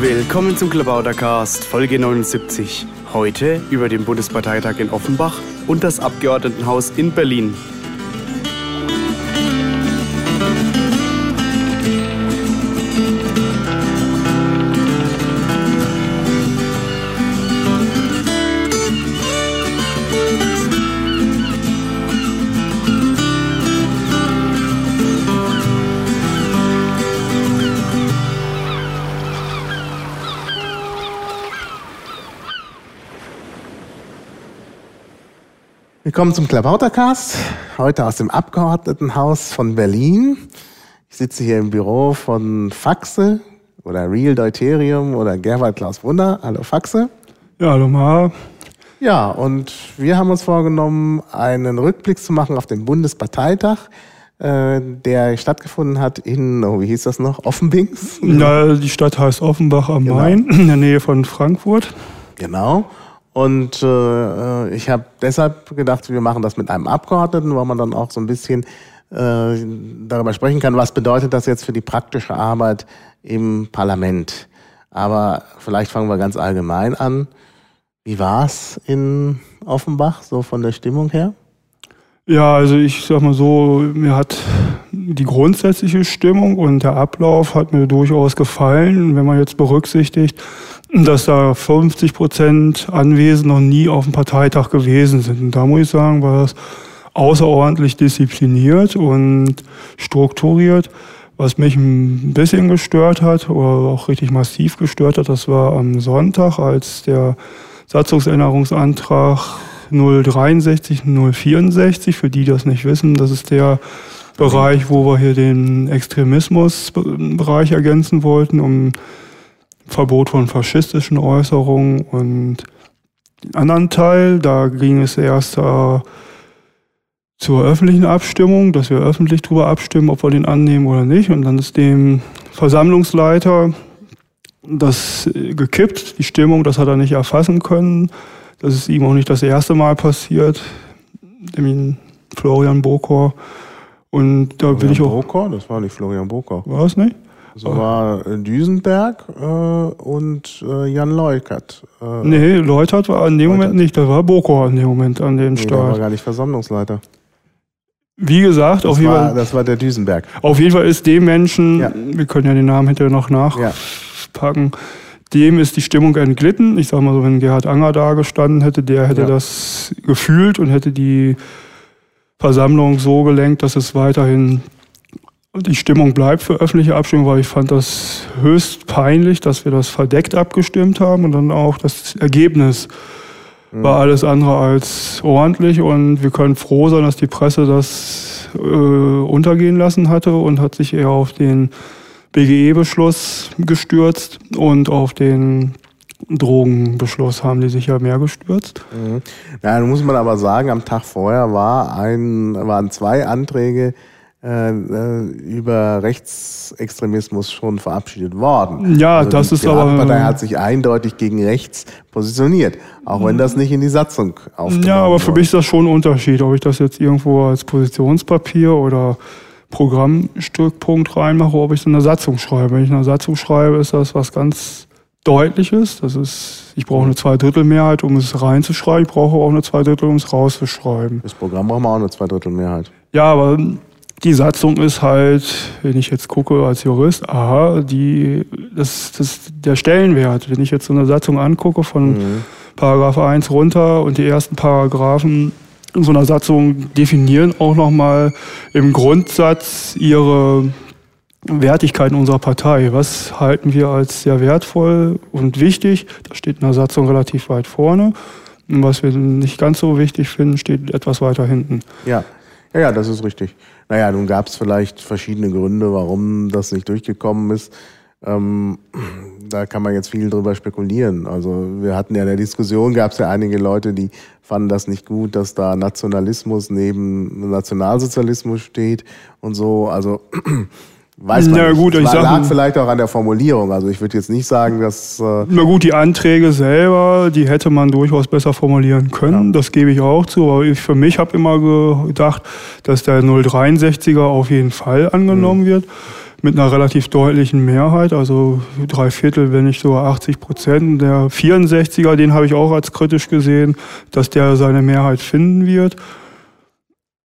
Willkommen zum Klabautercast, Folge 79. Heute über den Bundesparteitag in Offenbach und das Abgeordnetenhaus in Berlin. Willkommen zum Klabautercast, heute aus dem Abgeordnetenhaus von Berlin. Ich sitze hier im Büro von Faxe oder Real Deuterium oder Gerwald Klaus Wunder. Hallo Faxe. Ja, hallo Ma. Ja, und wir haben uns vorgenommen, einen Rückblick zu machen auf den Bundesparteitag, äh, der stattgefunden hat in, oh, wie hieß das noch, Offenbings? Ja, die Stadt heißt Offenbach am Genau. Main, in der Nähe von Frankfurt. Genau. Und äh, ich habe deshalb gedacht, wir machen das mit einem Abgeordneten, weil man dann auch so ein bisschen äh, darüber sprechen kann, was bedeutet das jetzt für die praktische Arbeit im Parlament. Aber vielleicht fangen wir ganz allgemein an. Wie war's in Offenbach, so von der Stimmung her? Ja, also ich sag mal so, mir hat die grundsätzliche Stimmung und der Ablauf hat mir durchaus gefallen. Wenn man jetzt berücksichtigt, dass da 50 Prozent Anwesend noch nie auf dem Parteitag gewesen sind. Und da muss ich sagen, war das außerordentlich diszipliniert und strukturiert. Was mich ein bisschen gestört hat oder auch richtig massiv gestört hat, das war am Sonntag, als der Satzungsänderungsantrag 063, 064, für die das nicht wissen, das ist der Bereich, wo wir hier den Extremismusbereich ergänzen wollten, um Verbot von faschistischen Äußerungen und den anderen Teil, da ging es erst äh, zur öffentlichen Abstimmung, dass wir öffentlich darüber abstimmen, ob wir den annehmen oder nicht. Und dann ist dem Versammlungsleiter das gekippt, die Stimmung, das hat er nicht erfassen können. Das ist ihm auch nicht das erste Mal passiert, dem Florian Bokor. Und da will ich auch. Bokor? Das war nicht Florian Bokor. War es nicht? Das war Düsenberg äh, und äh, Jan Leukert. Äh, Nee, Leutert war in dem Moment nicht, da war Bokor in dem Moment an dem nee, der war Start. gar nicht Versammlungsleiter. Wie gesagt, Das auf jeden, war, Fall, das war der Düsenberg. auf jeden Fall ist dem Menschen, Ja. wir können ja den Namen hinterher noch Ja. nachpacken, dem ist die Stimmung entglitten. Ich sag mal so, wenn Gerhard Anger da gestanden hätte, der hätte Ja. das gefühlt und hätte die Versammlung so gelenkt, dass es weiterhin die Stimmung bleibt für öffentliche Abstimmung, weil ich fand das höchst peinlich, dass wir das verdeckt abgestimmt haben und dann auch das Ergebnis war alles andere als ordentlich und wir können froh sein, dass die Presse das äh, untergehen lassen hatte und hat sich eher auf den BGE-Beschluss gestürzt und auf den Drogenbeschluss haben die sich ja mehr gestürzt. Mhm. Ja, nun muss man aber sagen, am Tag vorher war ein, waren zwei Anträge über Rechtsextremismus schon verabschiedet worden. Ja, Also das die ist aber- Piratenpartei hat sich eindeutig gegen rechts positioniert, auch wenn das nicht in die Satzung aufgenommen Ja, aber für mich ist das schon ein Unterschied, ob ich das jetzt irgendwo als Positionspapier oder Programmstückpunkt reinmache, ob ich es in der Satzung schreibe. Wenn ich in der Satzung schreibe, ist das was ganz Deutliches. Das ist, ich brauche eine Zweidrittelmehrheit, um es reinzuschreiben. Ich brauche auch eine Zweidrittel, um es rauszuschreiben. Das Programm brauchen wir auch eine Zweidrittelmehrheit. Ja, aber die Satzung ist halt, wenn ich jetzt gucke als Jurist, aha, die, das, das, der Stellenwert, wenn ich jetzt so eine Satzung angucke von Paragraph 1 runter und die ersten Paragraphen in so einer Satzung definieren auch nochmal im Grundsatz ihre Wertigkeit in unserer Partei. Was halten wir als sehr wertvoll und wichtig? Das steht in der Satzung relativ weit vorne. Und was wir nicht ganz so wichtig finden, steht etwas weiter hinten. Ja. Ja, ja, das ist richtig. Naja, nun gab es vielleicht verschiedene Gründe, warum das nicht durchgekommen ist. Ähm, da kann man jetzt viel drüber spekulieren. Also wir hatten ja in der Diskussion, gab es ja einige Leute, die fanden das nicht gut, dass da Nationalismus neben Nationalsozialismus steht und so. Also weiß man Na nicht. gut, Es ich sag- lag vielleicht auch an der Formulierung. Also ich würde jetzt nicht sagen, dass äh, Na gut, die Anträge selber, die hätte man durchaus besser formulieren können. Das gebe ich auch zu. Aber ich für mich habe immer gedacht, dass der 063er auf jeden Fall angenommen wird. mit einer relativ deutlichen Mehrheit, also drei Viertel, wenn nicht sogar 80 Prozent. Der 64er, den habe ich auch als kritisch gesehen, dass der seine Mehrheit finden wird.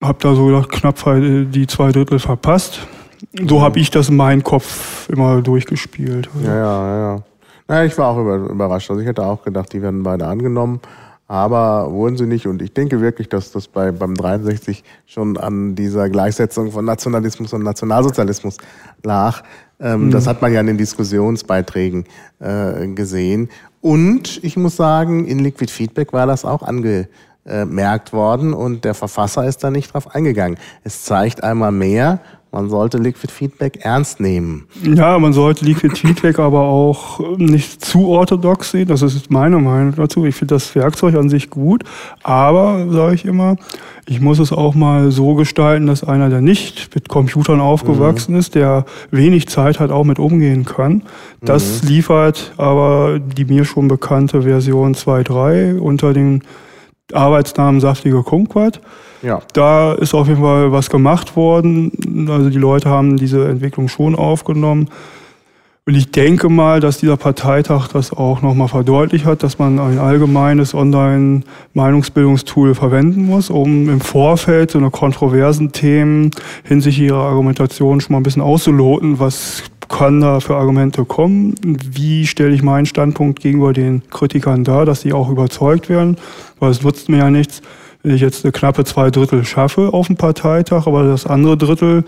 Hab da so gedacht, knapp die zwei Drittel verpasst. So habe ich das in meinem Kopf immer durchgespielt. Ja, ja, ja. Ja, ich war auch überrascht. Also ich hätte auch gedacht, die werden beide angenommen aber wurden sie nicht. Und ich denke wirklich, dass das bei, beim 63 schon an dieser Gleichsetzung von Nationalismus und Nationalsozialismus lag. Ähm, mhm. Das hat man ja in den Diskussionsbeiträgen äh, gesehen. Und ich muss sagen, in Liquid Feedback war das auch angemerkt worden und der Verfasser ist da nicht drauf eingegangen. Es zeigt einmal mehr, man sollte Liquid Feedback ernst nehmen. Ja, man sollte Liquid Feedback aber auch nicht zu orthodox sehen. Das ist meine Meinung dazu. Ich finde das Werkzeug an sich gut, aber, sage ich immer, ich muss es auch mal so gestalten, dass einer, der nicht mit Computern aufgewachsen mhm. ist, der wenig Zeit hat, auch mit umgehen kann. Das mhm. liefert aber die mir schon bekannte Version 2.3 unter dem Arbeitsnamen Saftige Kumquat. Ja. Da ist auf jeden Fall was gemacht worden. Also die Leute haben diese Entwicklung schon aufgenommen. Und ich denke mal, dass dieser Parteitag das auch nochmal verdeutlicht hat, dass man ein allgemeines Online-Meinungsbildungstool verwenden muss, um im Vorfeld so eine kontroversen Themen hinsichtlich ihrer Argumentation schon mal ein bisschen auszuloten, was kann da für Argumente kommen, wie stelle ich meinen Standpunkt gegenüber den Kritikern dar, dass sie auch überzeugt werden, weil es nutzt mir ja nichts, wenn ich jetzt eine knappe zwei Drittel schaffe auf dem Parteitag, aber das andere Drittel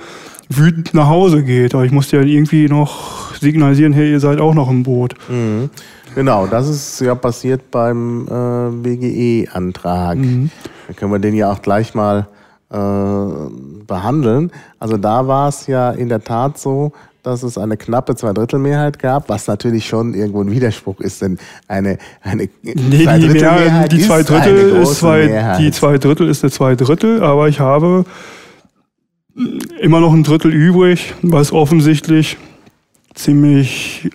wütend nach Hause geht. Aber ich musste ja irgendwie noch signalisieren, hey, ihr seid auch noch im Boot. Mhm. Genau, das ist ja passiert beim äh, BGE-Antrag. Mhm. Da können wir den ja auch gleich mal äh, behandeln. Also da war es ja in der Tat so, dass es eine knappe Zweidrittelmehrheit gab, was natürlich schon irgendwo ein Widerspruch ist, denn eine, eine nee, Zweidrittelmehrheit die, die zwei Drittel ist, ist zwei, Mehrheit. Die zwei Drittel ist eine Zwei Drittel, aber ich habe immer noch ein Drittel übrig, was offensichtlich ziemlich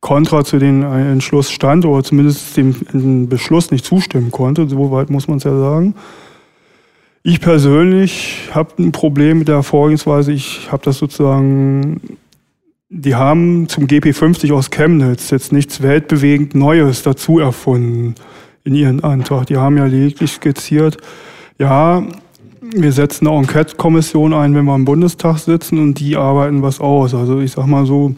kontra zu dem Entschluss stand oder zumindest dem Beschluss nicht zustimmen konnte. So weit muss man es ja sagen. Ich persönlich habe ein Problem mit der Vorgehensweise. Ich habe das sozusagen die haben zum GP50 aus Chemnitz jetzt nichts weltbewegend Neues dazu erfunden in ihren Antrag. Die haben ja lediglich skizziert, ja, wir setzen eine Enquete-Kommission ein, wenn wir im Bundestag sitzen und die arbeiten was aus. Also ich sag mal so,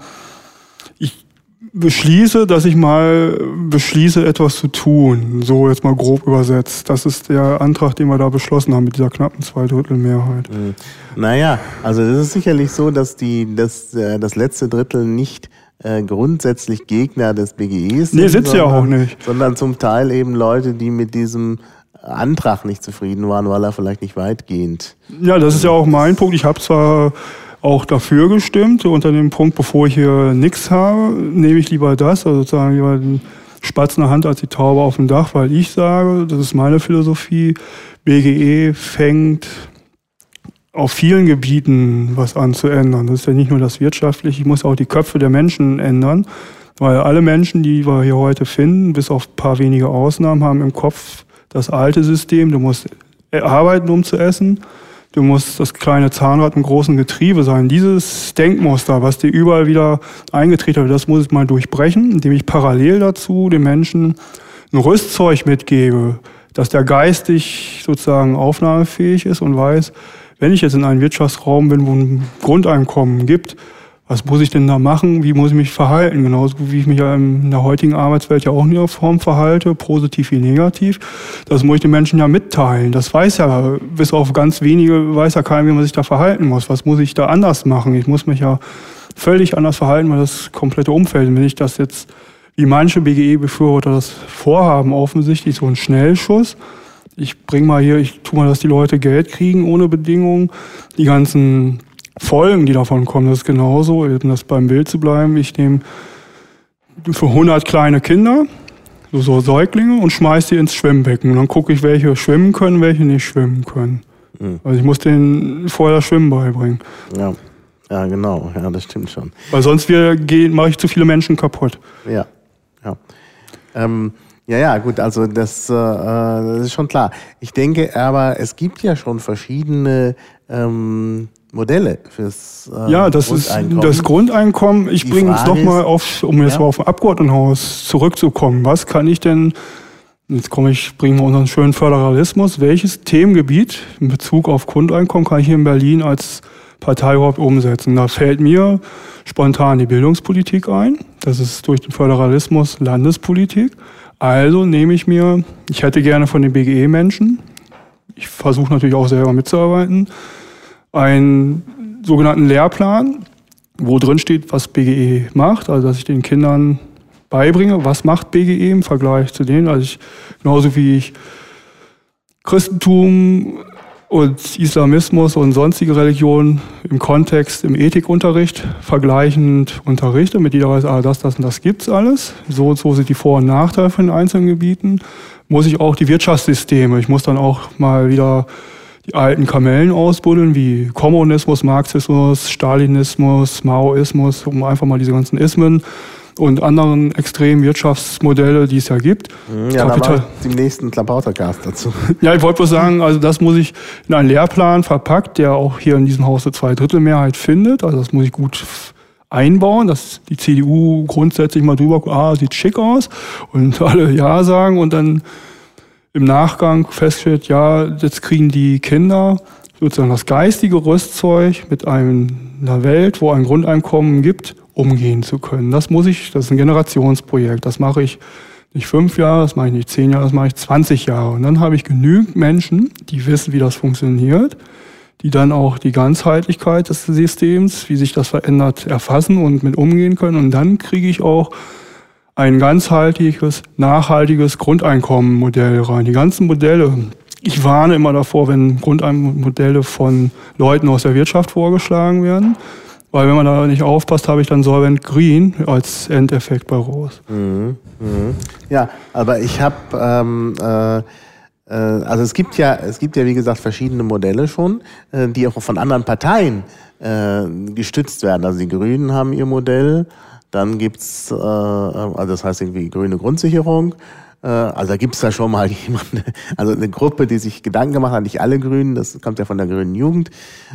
beschließe, dass ich mal beschließe, etwas zu tun. So jetzt mal grob übersetzt. Das ist der Antrag, den wir da beschlossen haben mit dieser knappen Zweidrittelmehrheit. Mhm. Naja, also es ist sicherlich so, dass die, dass, äh, das letzte Drittel nicht äh, grundsätzlich Gegner des BGEs sind. Nee, sitzt ja auch nicht. Sondern zum Teil eben Leute, die mit diesem Antrag nicht zufrieden waren, weil er vielleicht nicht weitgehend. Ja, das ist ja auch mein Punkt. Ich habe zwar auch dafür gestimmt. Unter dem Punkt, bevor ich hier nichts habe, nehme ich lieber das, also sozusagen lieber den Spatz in der Hand als die Taube auf dem Dach, weil ich sage, das ist meine Philosophie, BGE fängt auf vielen Gebieten was an zu ändern. Das ist ja nicht nur das Wirtschaftliche, ich muss auch die Köpfe der Menschen ändern, weil alle Menschen, die wir hier heute finden, bis auf ein paar wenige Ausnahmen, haben im Kopf das alte System, du musst arbeiten, um zu essen du musst das kleine Zahnrad im großen Getriebe sein. Dieses Denkmuster, was dir überall wieder eingetreten wird, das muss ich mal durchbrechen, indem ich parallel dazu den Menschen ein Rüstzeug mitgebe, dass der geistig sozusagen aufnahmefähig ist und weiß, wenn ich jetzt in einem Wirtschaftsraum bin, wo ein Grundeinkommen gibt, was muss ich denn da machen? Wie muss ich mich verhalten? Genauso wie ich mich in der heutigen Arbeitswelt ja auch in ihrer Form verhalte, positiv wie negativ. Das muss ich den Menschen ja mitteilen. Das weiß ja, bis auf ganz wenige weiß ja keiner, wie man sich da verhalten muss. Was muss ich da anders machen? Ich muss mich ja völlig anders verhalten, weil das komplette Umfeld, wenn ich das jetzt, wie manche BGE-Befürworter das vorhaben, offensichtlich so ein Schnellschuss, ich bring mal hier, ich tu mal, dass die Leute Geld kriegen ohne Bedingungen. Die ganzen Folgen, die davon kommen. Das ist genauso, um das beim Bild zu bleiben. Ich nehme für 100 kleine Kinder, so, so Säuglinge, und schmeiße die ins Schwimmbecken. Und dann gucke ich, welche schwimmen können, welche nicht schwimmen können. Mhm. Also ich muss denen vorher das Schwimmen beibringen. Ja. Ja, genau. Ja, das stimmt schon. Weil sonst mache ich zu viele Menschen kaputt. Ja. ja. Ähm, Ja, ja, gut, also das, äh, das ist schon klar. Ich denke aber, es gibt ja schon verschiedene ähm, Modelle fürs äh, Ja, das Grundeinkommen. ist das Grundeinkommen. Ich bringe es nochmal auf, um jetzt ja. mal auf dem Abgeordnetenhaus zurückzukommen. Was kann ich denn, jetzt komme ich, bringen wir unseren schönen Föderalismus, welches Themengebiet in Bezug auf Grundeinkommen kann ich hier in Berlin als Partei überhaupt umsetzen? Da fällt mir spontan die Bildungspolitik ein. Das ist durch den Föderalismus Landespolitik. Also nehme ich mir, ich hätte gerne von den BGE-Menschen, ich versuche natürlich auch selber mitzuarbeiten, einen sogenannten Lehrplan, wo drin steht, was BGE macht, also dass ich den Kindern beibringe, was macht BGE im Vergleich zu denen, also ich, genauso wie ich Christentum und Islamismus und sonstige Religionen im Kontext, im Ethikunterricht vergleichend unterrichte, mit jeder weiß, ah, das, das und das gibt's alles. So und so sind die Vor- und Nachteile von den einzelnen Gebieten. Muss ich auch die Wirtschaftssysteme, ich muss dann auch mal wieder die alten Kamellen ausbuddeln, wie Kommunismus, Marxismus, Stalinismus, Maoismus, um einfach mal diese ganzen Ismen und anderen extremen Wirtschaftsmodelle, die es ja gibt. Mhm, ja, Kapital dem nächsten Klapautercast dazu. Ja, ich wollte bloß sagen, also das muss ich in einen Lehrplan verpackt, der auch hier in diesem Haus eine Zweidrittelmehrheit findet. Also das muss ich gut einbauen, dass die CDU grundsätzlich mal drüber, ah, sieht schick aus und alle Ja sagen und dann im Nachgang feststellt, ja, jetzt kriegen die Kinder sozusagen das geistige Rüstzeug mit einer Welt, wo ein Grundeinkommen gibt, umgehen zu können. Das muss ich, das ist ein Generationsprojekt. Das mache ich nicht fünf Jahre, das mache ich nicht zehn Jahre, das mache ich 20 Jahre. Und dann habe ich genügend Menschen, die wissen, wie das funktioniert, die dann auch die Ganzheitlichkeit des Systems, wie sich das verändert, erfassen und mit umgehen können. Und dann kriege ich auch ein ganzheitliches, nachhaltiges Grundeinkommenmodell rein. Die ganzen Modelle, ich warne immer davor, wenn Grundeinkommenmodelle von Leuten aus der Wirtschaft vorgeschlagen werden, weil wenn man da nicht aufpasst, habe ich dann Solvent Green als Endeffekt bei raus. Mhm, mh. Ja, aber ich habe ähm, äh, äh, also es gibt ja, es gibt ja wie gesagt verschiedene Modelle schon, äh, die auch von anderen Parteien äh, gestützt werden. Also die Grünen haben ihr Modell, dann gibt's, äh, also das heißt irgendwie grüne Grundsicherung. Äh, also da gibt's da schon mal jemanden, also eine Gruppe, die sich Gedanken gemacht hat, nicht alle Grünen, das kommt ja von der Grünen Jugend.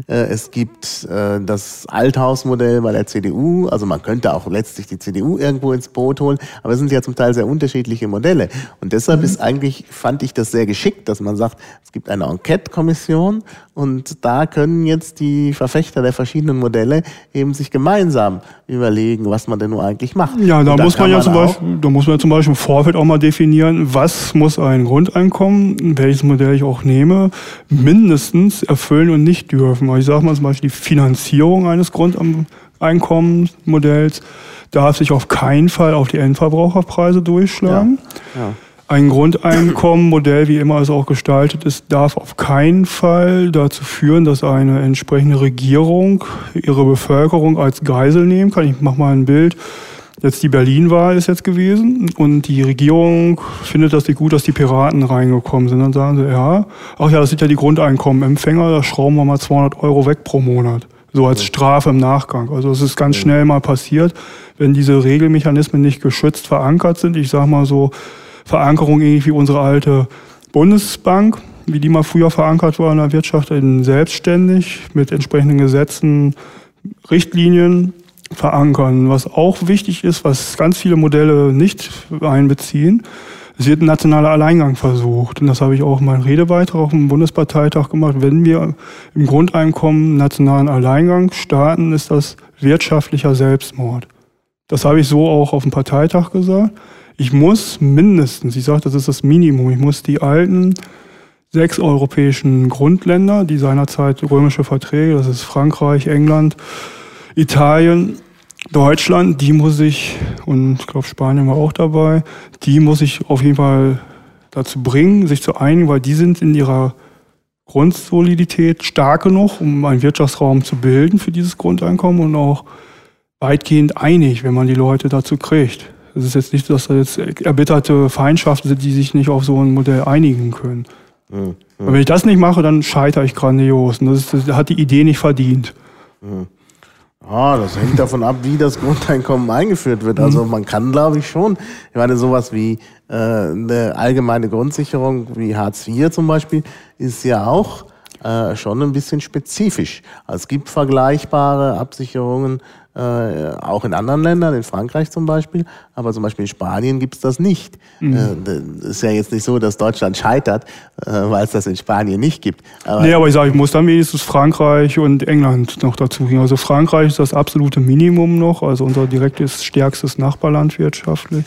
Äh, es gibt äh, das Althausmodell bei der CDU, also man könnte auch letztlich die CDU irgendwo ins Boot holen, aber es sind ja zum Teil sehr unterschiedliche Modelle. Und deshalb mhm. ist eigentlich, fand ich das sehr geschickt, dass man sagt, es gibt eine Enquete-Kommission und da können jetzt die Verfechter der verschiedenen Modelle eben sich gemeinsam überlegen, was man denn nun eigentlich macht. Ja, da muss man ja man zum Beispiel, da muss man ja zum Beispiel im Vorfeld auch mal definieren, was muss ein Grundeinkommen, welches Modell ich auch nehme, mindestens erfüllen und nicht dürfen. Also ich sage mal zum Beispiel die Finanzierung eines Grundeinkommensmodells darf sich auf keinen Fall auf die Endverbraucherpreise durchschlagen. Ja. Ja. Ein Grundeinkommenmodell, wie immer es auch gestaltet ist, darf auf keinen Fall dazu führen, dass eine entsprechende Regierung ihre Bevölkerung als Geisel nehmen kann. Ich mache mal ein Bild. Jetzt die Berlin-Wahl ist jetzt gewesen und die Regierung findet das nicht gut, dass die Piraten reingekommen sind. Dann sagen sie, ja, ach ja, das sind ja die Grundeinkommenempfänger, da schrauben wir mal 200 Euro weg pro Monat. So als Strafe im Nachgang. Also es ist ganz schnell mal passiert, wenn diese Regelmechanismen nicht geschützt verankert sind. Ich sage mal so, Verankerung ähnlich wie unsere alte Bundesbank, wie die mal früher verankert war in der Wirtschaft, in selbstständig mit entsprechenden Gesetzen, Richtlinien verankern. Was auch wichtig ist, was ganz viele Modelle nicht einbeziehen, es wird ein nationaler Alleingang versucht. Und das habe ich auch in meinem Redebeitrag auf dem Bundesparteitag gemacht. Wenn wir im Grundeinkommen nationalen Alleingang starten, ist das wirtschaftlicher Selbstmord. Das habe ich so auch auf dem Parteitag gesagt ich muss mindestens, ich sage, das ist das Minimum, ich muss die alten sechs europäischen Grundländer, die seinerzeit römische Verträge, das ist Frankreich, England, Italien, Deutschland, die muss ich, und ich glaube Spanien war auch dabei, die muss ich auf jeden Fall dazu bringen, sich zu einigen, weil die sind in ihrer Grundsolidität stark genug, um einen Wirtschaftsraum zu bilden für dieses Grundeinkommen und auch weitgehend einig, wenn man die Leute dazu kriegt. Es ist jetzt nicht, dass da jetzt erbitterte Feindschaften sind, die sich nicht auf so ein Modell einigen können. Mhm. Und wenn ich das nicht mache, dann scheitere ich grandios. Und das, ist, das hat die Idee nicht verdient. Mhm. Ah, das hängt davon ab, wie das Grundeinkommen eingeführt wird. Also man kann, glaube ich, schon, ich meine, sowas wie äh, eine allgemeine Grundsicherung wie Hartz IV zum Beispiel ist ja auch äh, schon ein bisschen spezifisch. Also es gibt vergleichbare Absicherungen äh, auch in anderen Ländern, in Frankreich zum Beispiel, aber zum Beispiel in Spanien gibt es das nicht. Mhm. Äh, ist ja jetzt nicht so, dass Deutschland scheitert, äh, weil es das in Spanien nicht gibt. Aber nee, aber ich sage, ich muss dann wenigstens Frankreich und England noch dazu gehen. Also Frankreich ist das absolute Minimum noch, also unser direktes, stärkstes Nachbarland wirtschaftlich.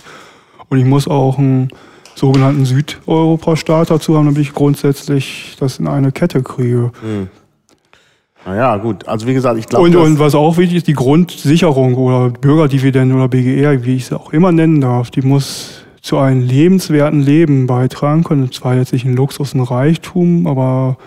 Und ich muss auch einen sogenannten Südeuropa-Staat dazu haben, damit ich grundsätzlich das in eine Kette kriege. Mhm. Naja, gut. Also wie gesagt, ich glaube. Und, und was auch wichtig ist, die Grundsicherung oder Bürgerdividende oder BGR, wie ich es auch immer nennen darf, die muss zu einem lebenswerten Leben beitragen können. Zwar jetzt nicht ein Luxus, ein Reichtum, aber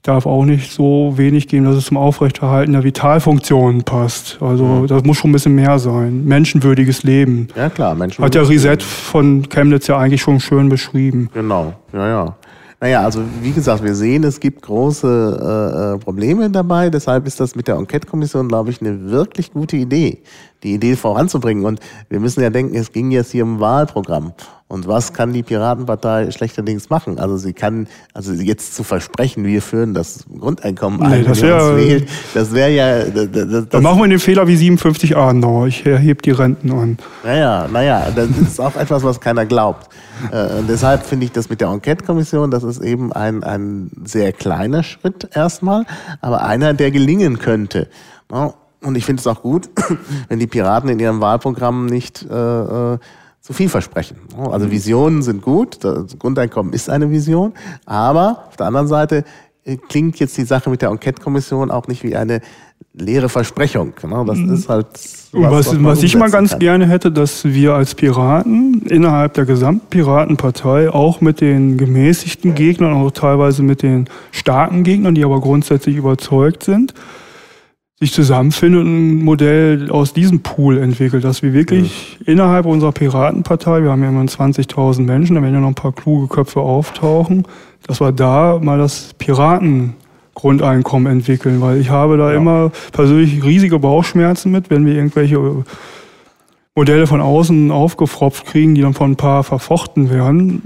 ich darf auch nicht so wenig geben, dass es zum Aufrechterhalten der Vitalfunktionen passt. Also das muss schon ein bisschen mehr sein. Menschenwürdiges Leben. Ja klar, Menschenwürdiges Hat ja Reset Leben. von Chemnitz ja eigentlich schon schön beschrieben. Genau, ja, ja. Naja, also wie gesagt, wir sehen, es gibt große äh, äh, Probleme dabei. Deshalb ist das mit der Enquete-Kommission, glaube ich, eine wirklich gute Idee, die Idee voranzubringen. Und wir müssen ja denken, es ging jetzt hier um Wahlprogramm. Und was kann die Piratenpartei schlechterdings machen? Also sie kann, also jetzt zu versprechen, wir führen das Grundeinkommen ein, nee, das wäre das wäre ja. Das, das, Dann machen wir den Fehler wie 57 Adenauer. Ich erhebe die Renten an. Naja, naja, das ist auch etwas, was keiner glaubt. Äh, und deshalb finde ich das mit der Enquete-Kommission, das ist eben ein, ein sehr kleiner Schritt erstmal, aber einer, der gelingen könnte. Und ich finde es auch gut, wenn die Piraten in ihrem Wahlprogramm nicht äh, äh, zu viel versprechen. Also Visionen sind gut, das Grundeinkommen ist eine Vision, aber auf der anderen Seite äh, klingt jetzt die Sache mit der Enquete-Kommission auch nicht wie eine leere Versprechung. Ne? Das mhm. ist halt. Was, was, was ich mal ganz kann. gerne hätte, dass wir als Piraten innerhalb der gesamten Piratenpartei auch mit den gemäßigten Gegnern, auch teilweise mit den starken Gegnern, die aber grundsätzlich überzeugt sind, sich zusammenfinden und ein Modell aus diesem Pool entwickelt, dass wir wirklich mhm. innerhalb unserer Piratenpartei, wir haben ja immer 20.000 Menschen, da werden ja noch ein paar kluge Köpfe auftauchen, dass wir da mal das Piratengrundeinkommen entwickeln, weil ich habe da ja. immer persönlich riesige Bauchschmerzen mit, wenn wir irgendwelche Modelle von außen aufgefropft kriegen, die dann von ein paar verfochten werden.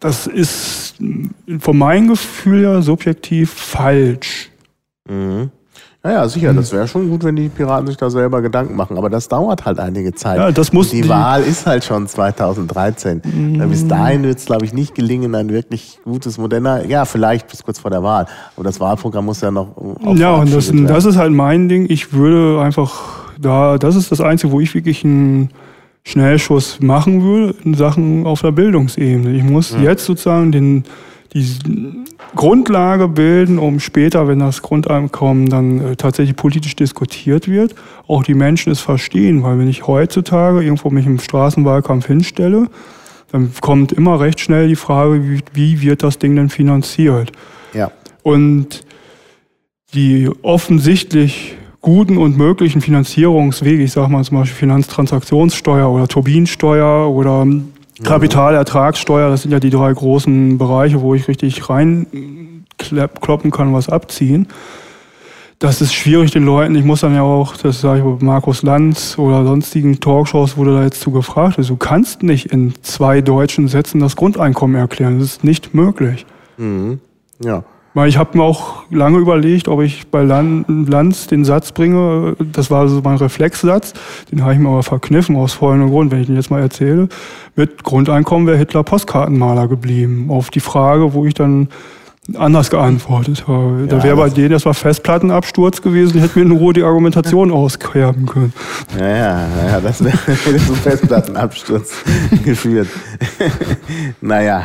Das ist von meinem Gefühl her subjektiv falsch. Mhm. Ja, sicher, das wäre schon gut, wenn die Piraten sich da selber Gedanken machen. Aber das dauert halt einige Zeit. Ja, das muss die, die Wahl ist halt schon 2013. Mhm. Bis dahin wird es, glaube ich, nicht gelingen, ein wirklich gutes Modell. Ja, vielleicht bis kurz vor der Wahl. Aber das Wahlprogramm muss ja noch. Ja, und das, das ist halt mein Ding. Ich würde einfach da, das ist das Einzige, wo ich wirklich einen Schnellschuss machen würde in Sachen auf der Bildungsebene. Ich muss mhm. jetzt sozusagen den die Grundlage bilden, um später, wenn das Grundeinkommen dann äh, tatsächlich politisch diskutiert wird, auch die Menschen es verstehen. Weil wenn ich heutzutage irgendwo mich im Straßenwahlkampf hinstelle, dann kommt immer recht schnell die Frage, wie, wie wird das Ding denn finanziert? Ja. Und die offensichtlich guten und möglichen Finanzierungswege, ich sage mal zum Beispiel Finanztransaktionssteuer oder Turbinensteuer oder Kapitalertragssteuer, das sind ja die drei großen Bereiche, wo ich richtig reinkloppen kann was abziehen. Das ist schwierig den Leuten. Ich muss dann ja auch, das sage ich bei Markus Lanz oder sonstigen Talkshows wurde da jetzt zu gefragt. Also du kannst nicht in zwei deutschen Sätzen das Grundeinkommen erklären. Das ist nicht möglich. Mhm. Ja. Ich habe mir auch lange überlegt, ob ich bei Lanz den Satz bringe. Das war so mein Reflexsatz. Den habe ich mir aber verkniffen aus folgendem Grund, wenn ich den jetzt mal erzähle. Mit Grundeinkommen wäre Hitler Postkartenmaler geblieben. Auf die Frage, wo ich dann anders geantwortet habe. Da wäre bei denen erstmal Festplattenabsturz gewesen, hätten wir in Ruhe die Argumentation auskerben können. Ja, ja, ja das wäre zum Festplattenabsturz geführt. naja.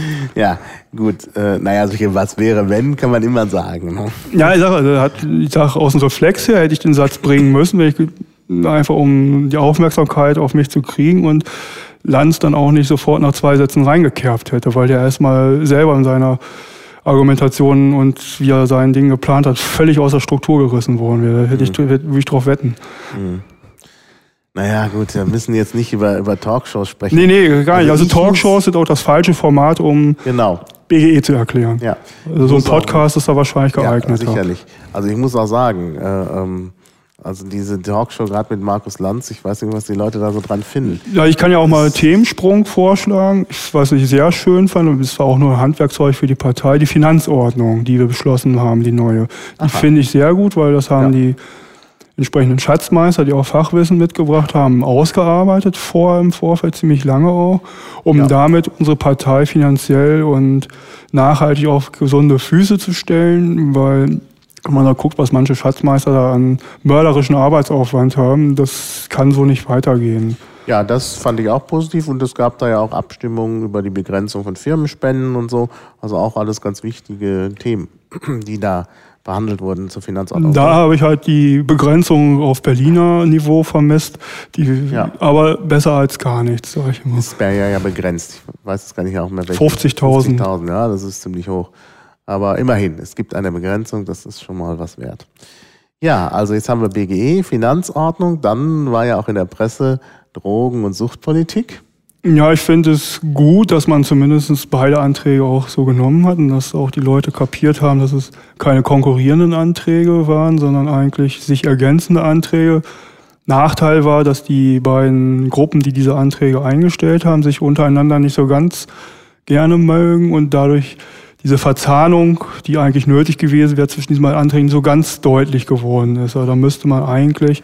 Ja, gut. Äh, naja, solche was wäre, wenn, kann man immer sagen. Ne? Ja, ich sage, also, ich sag, aus dem Reflex her hätte ich den Satz bringen müssen, wenn ich, einfach um die Aufmerksamkeit auf mich zu kriegen und Lanz dann auch nicht sofort nach zwei Sätzen reingekerbt hätte, weil der erstmal selber in seiner Argumentation und wie er sein Ding geplant hat, völlig aus der Struktur gerissen worden wäre. Da hätte ich, mhm. würde ich drauf wetten. Mhm. Naja, gut, wir müssen jetzt nicht über, über Talkshows sprechen. Nee, nee, gar nicht. Also, also Talkshows sind auch das falsche Format, um genau. BGE zu erklären. Ja. Also so ein Podcast auch, ist da wahrscheinlich geeignet. Ja, sicherlich. Also ich muss auch sagen, äh, ähm, Also diese Talkshow gerade mit Markus Lanz, ich weiß nicht, was die Leute da so dran finden. Ja, ich kann ja auch mal Themensprung vorschlagen. Ich, was ich sehr schön fand, und es war auch nur ein Handwerkzeug für die Partei, die Finanzordnung, die wir beschlossen haben, die neue. Die finde ich sehr gut, weil das haben ja. die entsprechenden Schatzmeister, die auch Fachwissen mitgebracht haben, ausgearbeitet, vor im Vorfeld ziemlich lange auch, um ja. damit unsere Partei finanziell und nachhaltig auf gesunde Füße zu stellen, weil wenn man da guckt, was manche Schatzmeister da an mörderischen Arbeitsaufwand haben, das kann so nicht weitergehen. Ja, das fand ich auch positiv und es gab da ja auch Abstimmungen über die Begrenzung von Firmenspenden und so. Also auch alles ganz wichtige Themen, die da behandelt wurden zur Finanzordnung. Da habe ich halt die Begrenzung auf Berliner Niveau vermisst, die, ja. aber besser als gar nichts, sage ich immer. Das wäre ja begrenzt. Ich weiß es gar nicht auch mehr. 50.000. 50.000, ja, das ist ziemlich hoch. Aber immerhin, es gibt eine Begrenzung, das ist schon mal was wert. Ja, also jetzt haben wir BGE, Finanzordnung, dann war ja auch in der Presse Drogen- und Suchtpolitik. Ja, ich finde es gut, dass man zumindest beide Anträge auch so genommen hat und dass auch die Leute kapiert haben, dass es keine konkurrierenden Anträge waren, sondern eigentlich sich ergänzende Anträge. Nachteil war, dass die beiden Gruppen, die diese Anträge eingestellt haben, sich untereinander nicht so ganz gerne mögen und dadurch diese Verzahnung, die eigentlich nötig gewesen wäre zwischen diesen beiden Anträgen, so ganz deutlich geworden ist. Also da müsste man eigentlich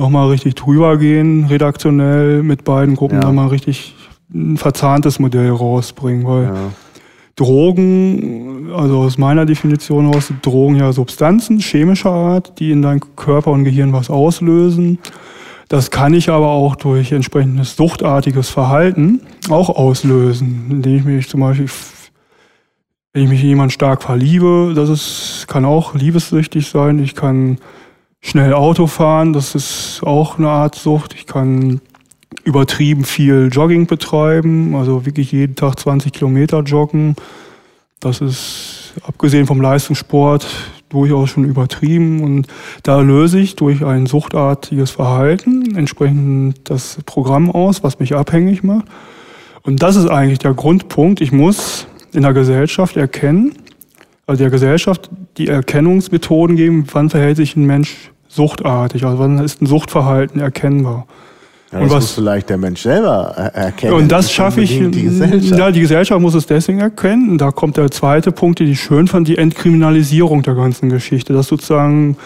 nochmal richtig drüber gehen, redaktionell mit beiden Gruppen ja. nochmal richtig ein verzahntes Modell rausbringen, weil ja. Drogen, also aus meiner Definition heraus, sind Drogen ja Substanzen chemischer Art, die in deinem Körper und Gehirn was auslösen. Das kann ich aber auch durch entsprechendes suchtartiges Verhalten auch auslösen, indem ich mich zum Beispiel, wenn ich mich in jemanden stark verliebe, das ist, kann auch liebessüchtig sein. Ich kann schnell Auto fahren, das ist auch eine Art Sucht. Ich kann übertrieben viel Jogging betreiben, also wirklich jeden Tag 20 Kilometer joggen. Das ist abgesehen vom Leistungssport durchaus schon übertrieben und da löse ich durch ein suchtartiges Verhalten entsprechend das Programm aus, was mich abhängig macht. Und das ist eigentlich der Grundpunkt. Ich muss in der Gesellschaft erkennen, also der Gesellschaft die Erkennungsmethoden geben, wann verhält sich ein Mensch suchtartig, also wann ist ein Suchtverhalten erkennbar. Ja, das und was, muss vielleicht der Mensch selber erkennen. Und das schaffe ich. Die Gesellschaft. Ja, die Gesellschaft muss es deswegen erkennen. Da kommt der zweite Punkt, den ich schön fand, die Entkriminalisierung der ganzen Geschichte. Das sozusagen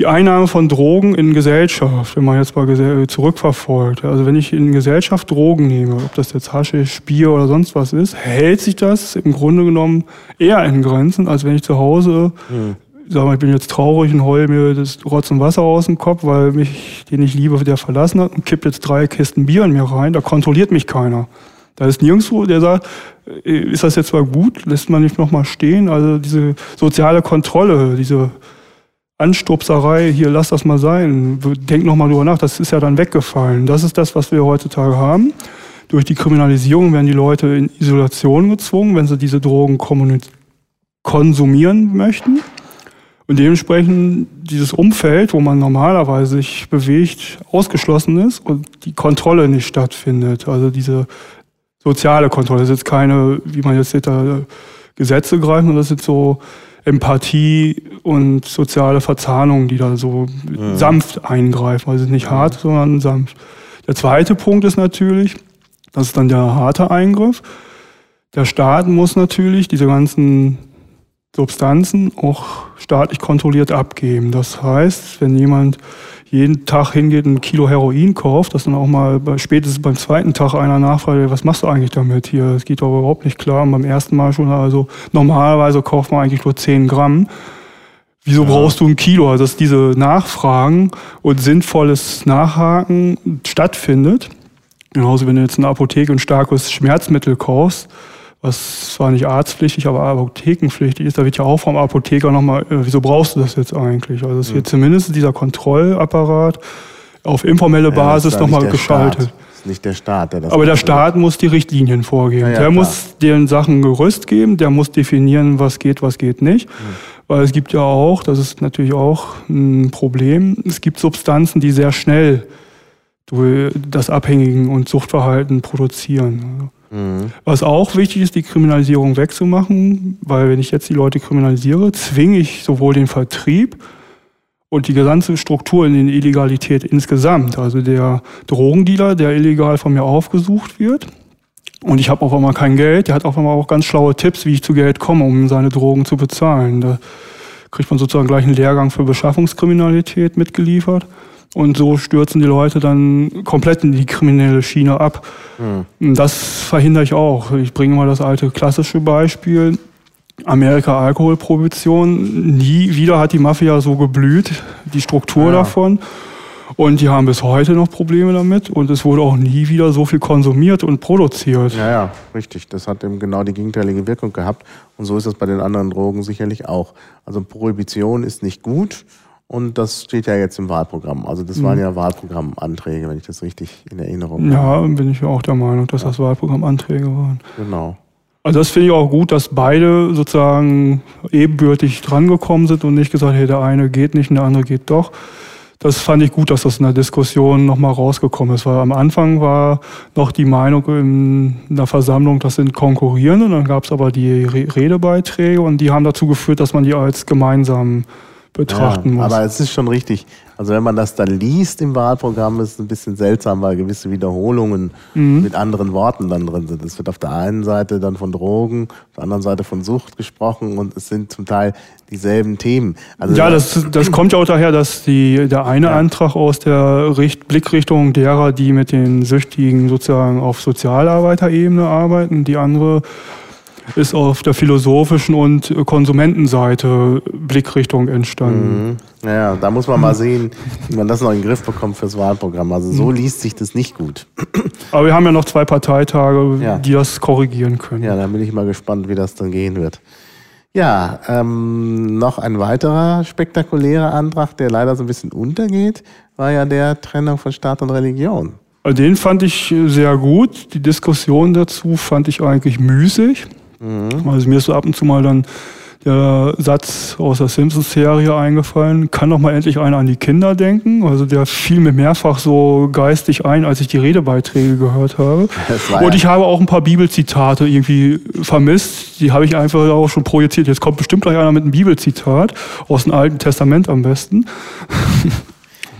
die Einnahme von Drogen in Gesellschaft, wenn man jetzt mal zurückverfolgt. Also wenn ich in Gesellschaft Drogen nehme, ob das jetzt Haschisch, Bier oder sonst was ist, hält sich das im Grunde genommen eher in Grenzen, als wenn ich zu Hause, hm. sag mal, ich bin jetzt traurig und heul mir das Rotz und Wasser aus dem Kopf, weil mich, den ich liebe, der verlassen hat und kippt jetzt drei Kisten Bier in mir rein, da kontrolliert mich keiner. Da ist nirgendwo, der sagt, äh, ist das jetzt mal gut, lässt man nicht nochmal stehen. Also diese soziale Kontrolle, diese Anstupserei, hier lass das mal sein, denk noch mal drüber nach, das ist ja dann weggefallen. Das ist das, was wir heutzutage haben. Durch die Kriminalisierung werden die Leute in Isolation gezwungen, wenn sie diese Drogen konsumieren möchten. Und dementsprechend dieses Umfeld, wo man normalerweise sich bewegt, ausgeschlossen ist und die Kontrolle nicht stattfindet. Also diese soziale Kontrolle. Das ist jetzt keine, wie man jetzt sieht, da Gesetze greifen, sondern das sind so Empathie und soziale Verzahnung, die da so mhm. sanft eingreifen. Also nicht hart, sondern sanft. Der zweite Punkt ist natürlich, das ist dann der harte Eingriff. Der Staat muss natürlich diese ganzen Substanzen auch staatlich kontrolliert abgeben. Das heißt, wenn jemand jeden Tag hingeht und ein Kilo Heroin kauft, dass dann auch mal bei, spätestens beim zweiten Tag einer nachfragt, was machst du eigentlich damit hier? Das geht doch überhaupt nicht klar. Und beim ersten Mal schon, also normalerweise kauft man eigentlich nur 10 Gramm. Wieso ja. brauchst du ein Kilo? Also dass diese Nachfragen und sinnvolles Nachhaken stattfindet. Genauso, wenn du jetzt in der Apotheke ein starkes Schmerzmittel kaufst, was zwar nicht arztpflichtig, aber apothekenpflichtig ist, da wird ja auch vom Apotheker nochmal, äh, wieso brauchst du das jetzt eigentlich? Also es wird mhm. zumindest dieser Kontrollapparat auf informelle Basis ja, nochmal geschaltet. Staat. Das ist nicht der Staat, der das Aber der Staat muss die Richtlinien vorgeben. Ja, ja, der klar. muss den Sachen Gerüst geben, der muss definieren, was geht, was geht nicht. Mhm. Weil es gibt ja auch, das ist natürlich auch ein Problem, es gibt Substanzen, die sehr schnell das Abhängigen und Suchtverhalten produzieren. Mhm. Was auch wichtig ist, die Kriminalisierung wegzumachen, weil wenn ich jetzt die Leute kriminalisiere, zwinge ich sowohl den Vertrieb und die gesamte Struktur in der Illegalität insgesamt. Also der Drogendealer, der illegal von mir aufgesucht wird. Und ich habe auf einmal kein Geld. Der hat auf einmal auch ganz schlaue Tipps, wie ich zu Geld komme, um seine Drogen zu bezahlen. Da kriegt man sozusagen gleich einen Lehrgang für Beschaffungskriminalität mitgeliefert. Und so stürzen die Leute dann komplett in die kriminelle Schiene ab. Mhm. Das verhindere ich auch. Ich bringe mal das alte klassische Beispiel. Amerika Alkoholprohibition. Nie wieder hat die Mafia so geblüht, die Struktur ja. davon. Und die haben bis heute noch Probleme damit und es wurde auch nie wieder so viel konsumiert und produziert. Ja, ja, richtig. Das hat eben genau die gegenteilige Wirkung gehabt. Und so ist es bei den anderen Drogen sicherlich auch. Also Prohibition ist nicht gut. Und das steht ja jetzt im Wahlprogramm. Also das waren mhm. ja Wahlprogrammanträge, wenn ich das richtig in Erinnerung habe. Ja, bin ich auch der Meinung, dass ja. das Wahlprogrammanträge waren. Genau. Also das finde ich auch gut, dass beide sozusagen ebenbürtig drangekommen sind und nicht gesagt, hey, der eine geht nicht und der andere geht doch. Das fand ich gut, dass das in der Diskussion nochmal rausgekommen ist, weil am Anfang war noch die Meinung in der Versammlung, das sind konkurrierende, dann gab es aber die Redebeiträge und die haben dazu geführt, dass man die als gemeinsam betrachten ja, muss. Aber es ist schon richtig. Also wenn man das dann liest im Wahlprogramm, ist es ein bisschen seltsam, weil gewisse Wiederholungen mhm. mit anderen Worten dann drin sind. Es wird auf der einen Seite dann von Drogen, auf der anderen Seite von Sucht gesprochen und es sind zum Teil dieselben Themen. Also ja, das, das kommt ja auch daher, dass die, der eine ja. Antrag aus der Richt Blickrichtung derer, die mit den Süchtigen sozusagen auf Sozialarbeiterebene arbeiten, die andere ist auf der philosophischen und Konsumentenseite Blickrichtung entstanden. Mhm. Ja, da muss man mal sehen, wie man das noch in den Griff bekommt fürs Wahlprogramm. Also so mhm. liest sich das nicht gut. Aber wir haben ja noch zwei Parteitage, ja. die das korrigieren können. Ja, da bin ich mal gespannt, wie das dann gehen wird. Ja, ähm, noch ein weiterer spektakulärer Antrag, der leider so ein bisschen untergeht, war ja der Trennung von Staat und Religion. Den fand ich sehr gut. Die Diskussion dazu fand ich eigentlich müßig. Mhm. Also mir ist so ab und zu mal dann der Satz aus der Simpsons-Serie eingefallen, kann doch mal endlich einer an die Kinder denken. Also der fiel mir mehrfach so geistig ein, als ich die Redebeiträge gehört habe. Und ich habe auch ein paar Bibelzitate irgendwie vermisst. Die habe ich einfach auch schon projiziert. Jetzt kommt bestimmt gleich einer mit einem Bibelzitat aus dem Alten Testament am besten.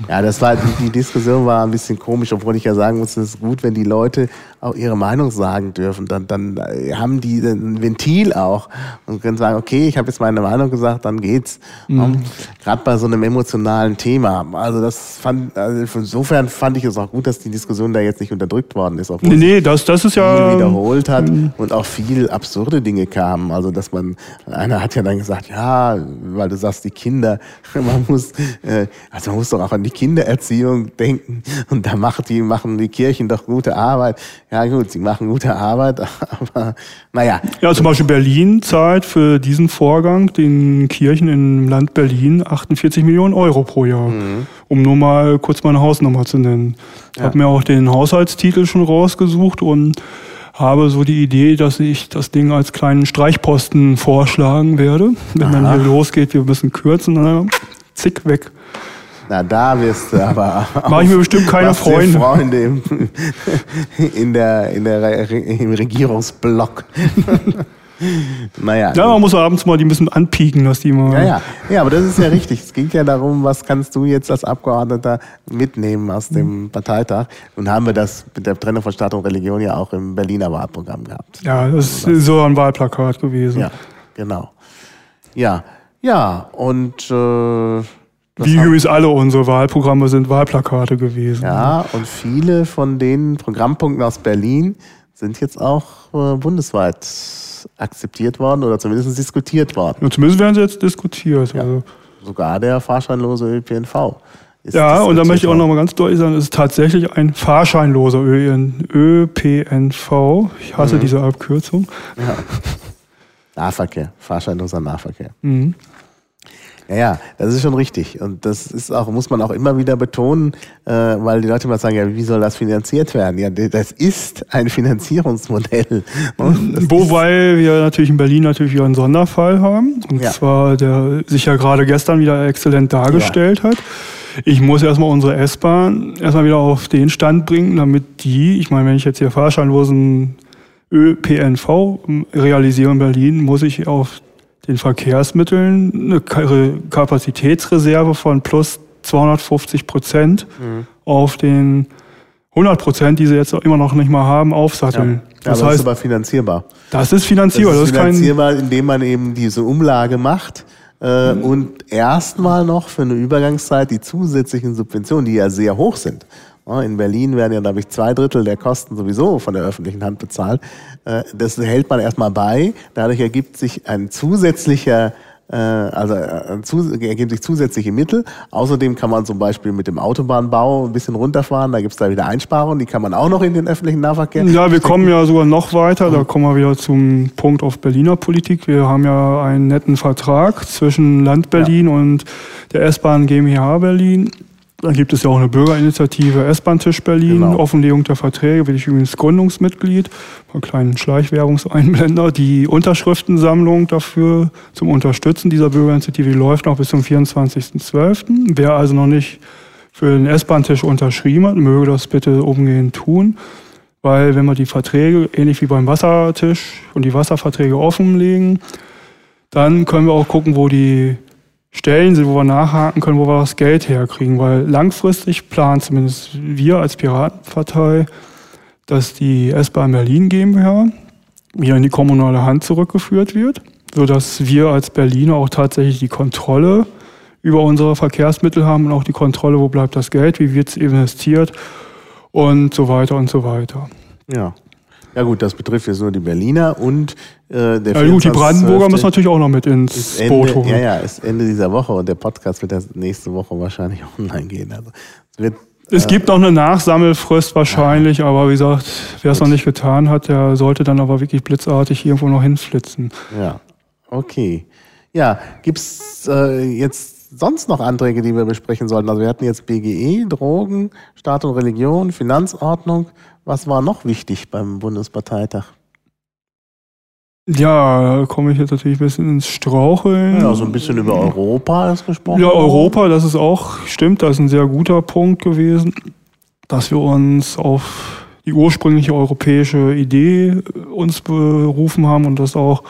Ja, das war, die, die, Diskussion war ein bisschen komisch, obwohl ich ja sagen muss, es ist gut, wenn die Leute auch ihre Meinung sagen dürfen. Dann, dann äh, haben die ein Ventil auch und können sagen, okay, ich habe jetzt meine Meinung gesagt, dann geht's. Mhm. Gerade bei so einem emotionalen Thema. Also das fand, also insofern fand ich es auch gut, dass die Diskussion da jetzt nicht unterdrückt worden ist. Nee, nee, das, das ist ja. wiederholt hat mhm. und auch viel absurde Dinge kamen. Also, dass man, einer hat ja dann gesagt, ja, weil du sagst, die Kinder, man muss, äh, also man muss doch auch an die Kindererziehung denken und da macht die, machen die Kirchen doch gute Arbeit. Ja gut, sie machen gute Arbeit, aber naja. Ja, zum Beispiel Berlin zahlt für diesen Vorgang den Kirchen im Land Berlin 48 Millionen Euro pro Jahr. Mhm. Um nur mal kurz meine Hausnummer zu nennen. Ich ja. habe mir auch den Haushaltstitel schon rausgesucht und habe so die Idee, dass ich das Ding als kleinen Streichposten vorschlagen werde. Wenn Aha. dann hier losgeht, wir müssen kürzen, dann zick weg. Na, da wirst du aber. Mache ich mir bestimmt keine Freunde. Freunde im, in der, in der, im Regierungsblock. naja. Ja, man muss abends mal die ein bisschen anpieken, dass die mal. Ja, ja. Ja, aber das ist ja richtig. Es ging ja darum, was kannst du jetzt als Abgeordneter mitnehmen aus dem Parteitag? Und haben wir das mit der Trennung von Staat und Religion ja auch im Berliner Wahlprogramm gehabt. Ja, das ist so ein Wahlplakat gewesen. Ja, genau. Ja, ja, und äh, das Wie übrigens alle unsere Wahlprogramme sind Wahlplakate gewesen. Ja, und viele von den Programmpunkten aus Berlin sind jetzt auch äh, bundesweit akzeptiert worden oder zumindest diskutiert worden. Ja, zumindest werden sie jetzt diskutiert. Ja. Also. Sogar der fahrscheinlose ÖPNV. ja, und da möchte ich auch nochmal ganz deutlich sagen, es ist tatsächlich ein fahrscheinloser ÖPNV. Ich hasse mhm. diese Abkürzung. Ja. Nahverkehr, fahrscheinloser Nahverkehr. Mhm. Ja, ja, das ist schon richtig. Und das ist auch, muss man auch immer wieder betonen, äh, weil die Leute immer sagen, ja, wie soll das finanziert werden? Ja, das ist ein Finanzierungsmodell. Wobei wir natürlich in Berlin natürlich wieder einen Sonderfall haben. Und ja. zwar, der sich ja gerade gestern wieder exzellent dargestellt ja. hat. Ich muss erstmal unsere S-Bahn erstmal wieder auf den Stand bringen, damit die, ich meine, wenn ich jetzt hier fahrscheinlosen ÖPNV realisiere in Berlin, muss ich auf den Verkehrsmitteln eine Kapazitätsreserve von plus 250 Prozent mhm. auf den 100 Prozent, die sie jetzt immer noch nicht mal haben, aufsatteln. Ja. Das, aber heißt, ist aber finanzierbar. Das ist finanzierbar. Das ist finanzierbar, indem man eben diese Umlage macht äh, mhm. und erstmal noch für eine Übergangszeit die zusätzlichen Subventionen, die ja sehr hoch sind. In Berlin werden ja, glaube ich, zwei Drittel der Kosten sowieso von der öffentlichen Hand bezahlt. Äh, das hält man erstmal bei. Dadurch ergibt sich ein zusätzlicher äh, also äh, ergeben sich zusätzliche Mittel. Außerdem kann man zum Beispiel mit dem Autobahnbau ein bisschen runterfahren. Da gibt es da wieder Einsparungen, die kann man auch noch in den öffentlichen Nahverkehr. Ja, wir kommen ja sogar noch weiter. Da kommen wir wieder zum Punkt auf Berliner Politik. Wir haben ja einen netten Vertrag zwischen Land Berlin ja. und der S-Bahn GmbH Berlin. Dann gibt es ja auch eine Bürgerinitiative S-Bahn-Tisch Berlin, genau. Offenlegung der Verträge, bin ich übrigens Gründungsmitglied, einen kleinen Schleichwerbungseinblender. Die Unterschriftensammlung dafür zum Unterstützen dieser Bürgerinitiative die läuft noch bis zum 24.12. Wer also noch nicht für den S-Bahn-Tisch unterschrieben hat, möge das bitte umgehend tun. Weil wenn wir die Verträge, ähnlich wie beim Wassertisch und die Wasserverträge offenlegen, dann können wir auch gucken, wo die Stellen sind, wo wir nachhaken können, wo wir das Geld herkriegen. Weil langfristig planen zumindest wir als Piratenpartei, dass die S-Bahn Berlin GmbH wieder in die kommunale Hand zurückgeführt wird, sodass wir als Berliner auch tatsächlich die Kontrolle über unsere Verkehrsmittel haben und auch die Kontrolle, wo bleibt das Geld, wie wird es investiert und so weiter und so weiter. Ja. Ja gut, das betrifft jetzt nur die Berliner und äh, der Ja gut, die Brandenburger müssen natürlich auch noch mit ins Boot holen. Ja, ja, ist Ende dieser Woche und der Podcast wird erst nächste Woche wahrscheinlich online gehen. Also es wird es gibt noch eine Nachsammelfrist wahrscheinlich, ja. aber wie gesagt, wer es noch nicht getan hat, der sollte dann aber wirklich blitzartig irgendwo noch hinflitzen. Ja, okay. Ja, gibt's äh, jetzt sonst noch Anträge, die wir besprechen sollten? Also wir hatten jetzt BGE, Drogen, Staat und Religion, Finanzordnung. Was war noch wichtig beim Bundesparteitag? Ja, da komme ich jetzt natürlich ein bisschen ins Straucheln. Ja, so ein bisschen über Europa ist gesprochen. Ja, Europa, das ist auch, stimmt, das ist ein sehr guter Punkt gewesen, dass wir uns auf die ursprüngliche europäische Idee äh, uns berufen haben und das auch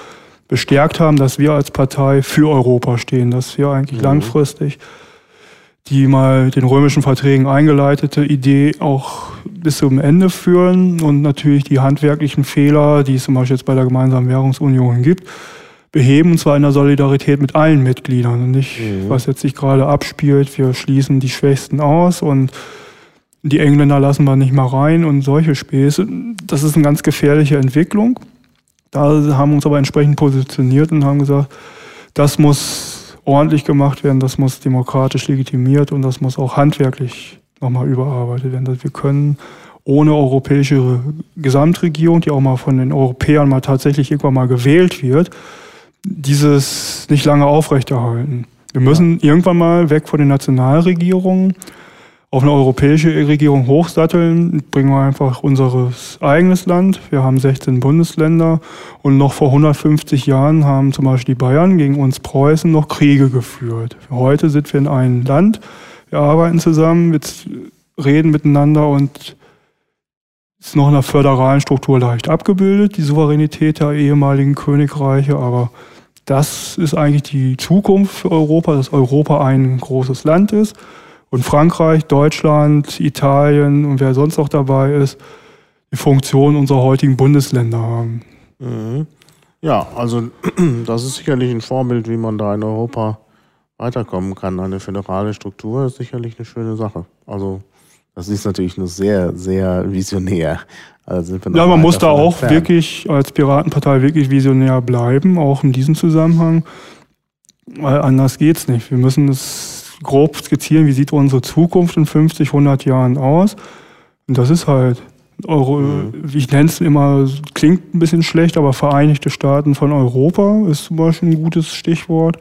bestärkt haben, dass wir als Partei für Europa stehen, dass wir eigentlich mhm. langfristig die mal den römischen Verträgen eingeleitete Idee auch bis zum Ende führen und natürlich die handwerklichen Fehler, die es zum Beispiel jetzt bei der gemeinsamen Währungsunion gibt, beheben, und zwar in der Solidarität mit allen Mitgliedern und nicht, mhm. was jetzt sich gerade abspielt, wir schließen die Schwächsten aus und die Engländer lassen wir nicht mal rein und solche Späße. Das ist eine ganz gefährliche Entwicklung. Da haben wir uns aber entsprechend positioniert und haben gesagt, das muss ordentlich gemacht werden, das muss demokratisch legitimiert und das muss auch handwerklich nochmal überarbeitet werden. Wir können ohne europäische Gesamtregierung, die auch mal von den Europäern mal tatsächlich irgendwann mal gewählt wird, dieses nicht lange aufrechterhalten. Wir müssen ja. irgendwann mal weg von den Nationalregierungen auf eine europäische Regierung hochsatteln, bringen wir einfach unser eigenes Land. Wir haben 16 Bundesländer und noch vor 150 Jahren haben zum Beispiel die Bayern gegen uns Preußen noch Kriege geführt. Heute sind wir in einem Land, wir arbeiten zusammen, wir reden miteinander und ist noch in der föderalen Struktur leicht abgebildet, die Souveränität der ehemaligen Königreiche, aber das ist eigentlich die Zukunft für Europa, dass Europa ein großes Land ist und Frankreich, Deutschland, Italien und wer sonst noch dabei ist, die Funktion unserer heutigen Bundesländer haben. Mhm. Ja, also das ist sicherlich ein Vorbild, wie man da in Europa weiterkommen kann. Eine föderale Struktur ist sicherlich eine schöne Sache. Also das ist natürlich nur sehr, sehr visionär. Also ja, man muss da auch entfernt. wirklich als Piratenpartei wirklich visionär bleiben, auch in diesem Zusammenhang. Weil anders geht's nicht. Wir müssen es grob skizzieren, wie sieht unsere Zukunft in 50, 100 Jahren aus. Und das ist halt, Euro, mhm. ich nenne es immer, klingt ein bisschen schlecht, aber Vereinigte Staaten von Europa ist zum Beispiel ein gutes Stichwort.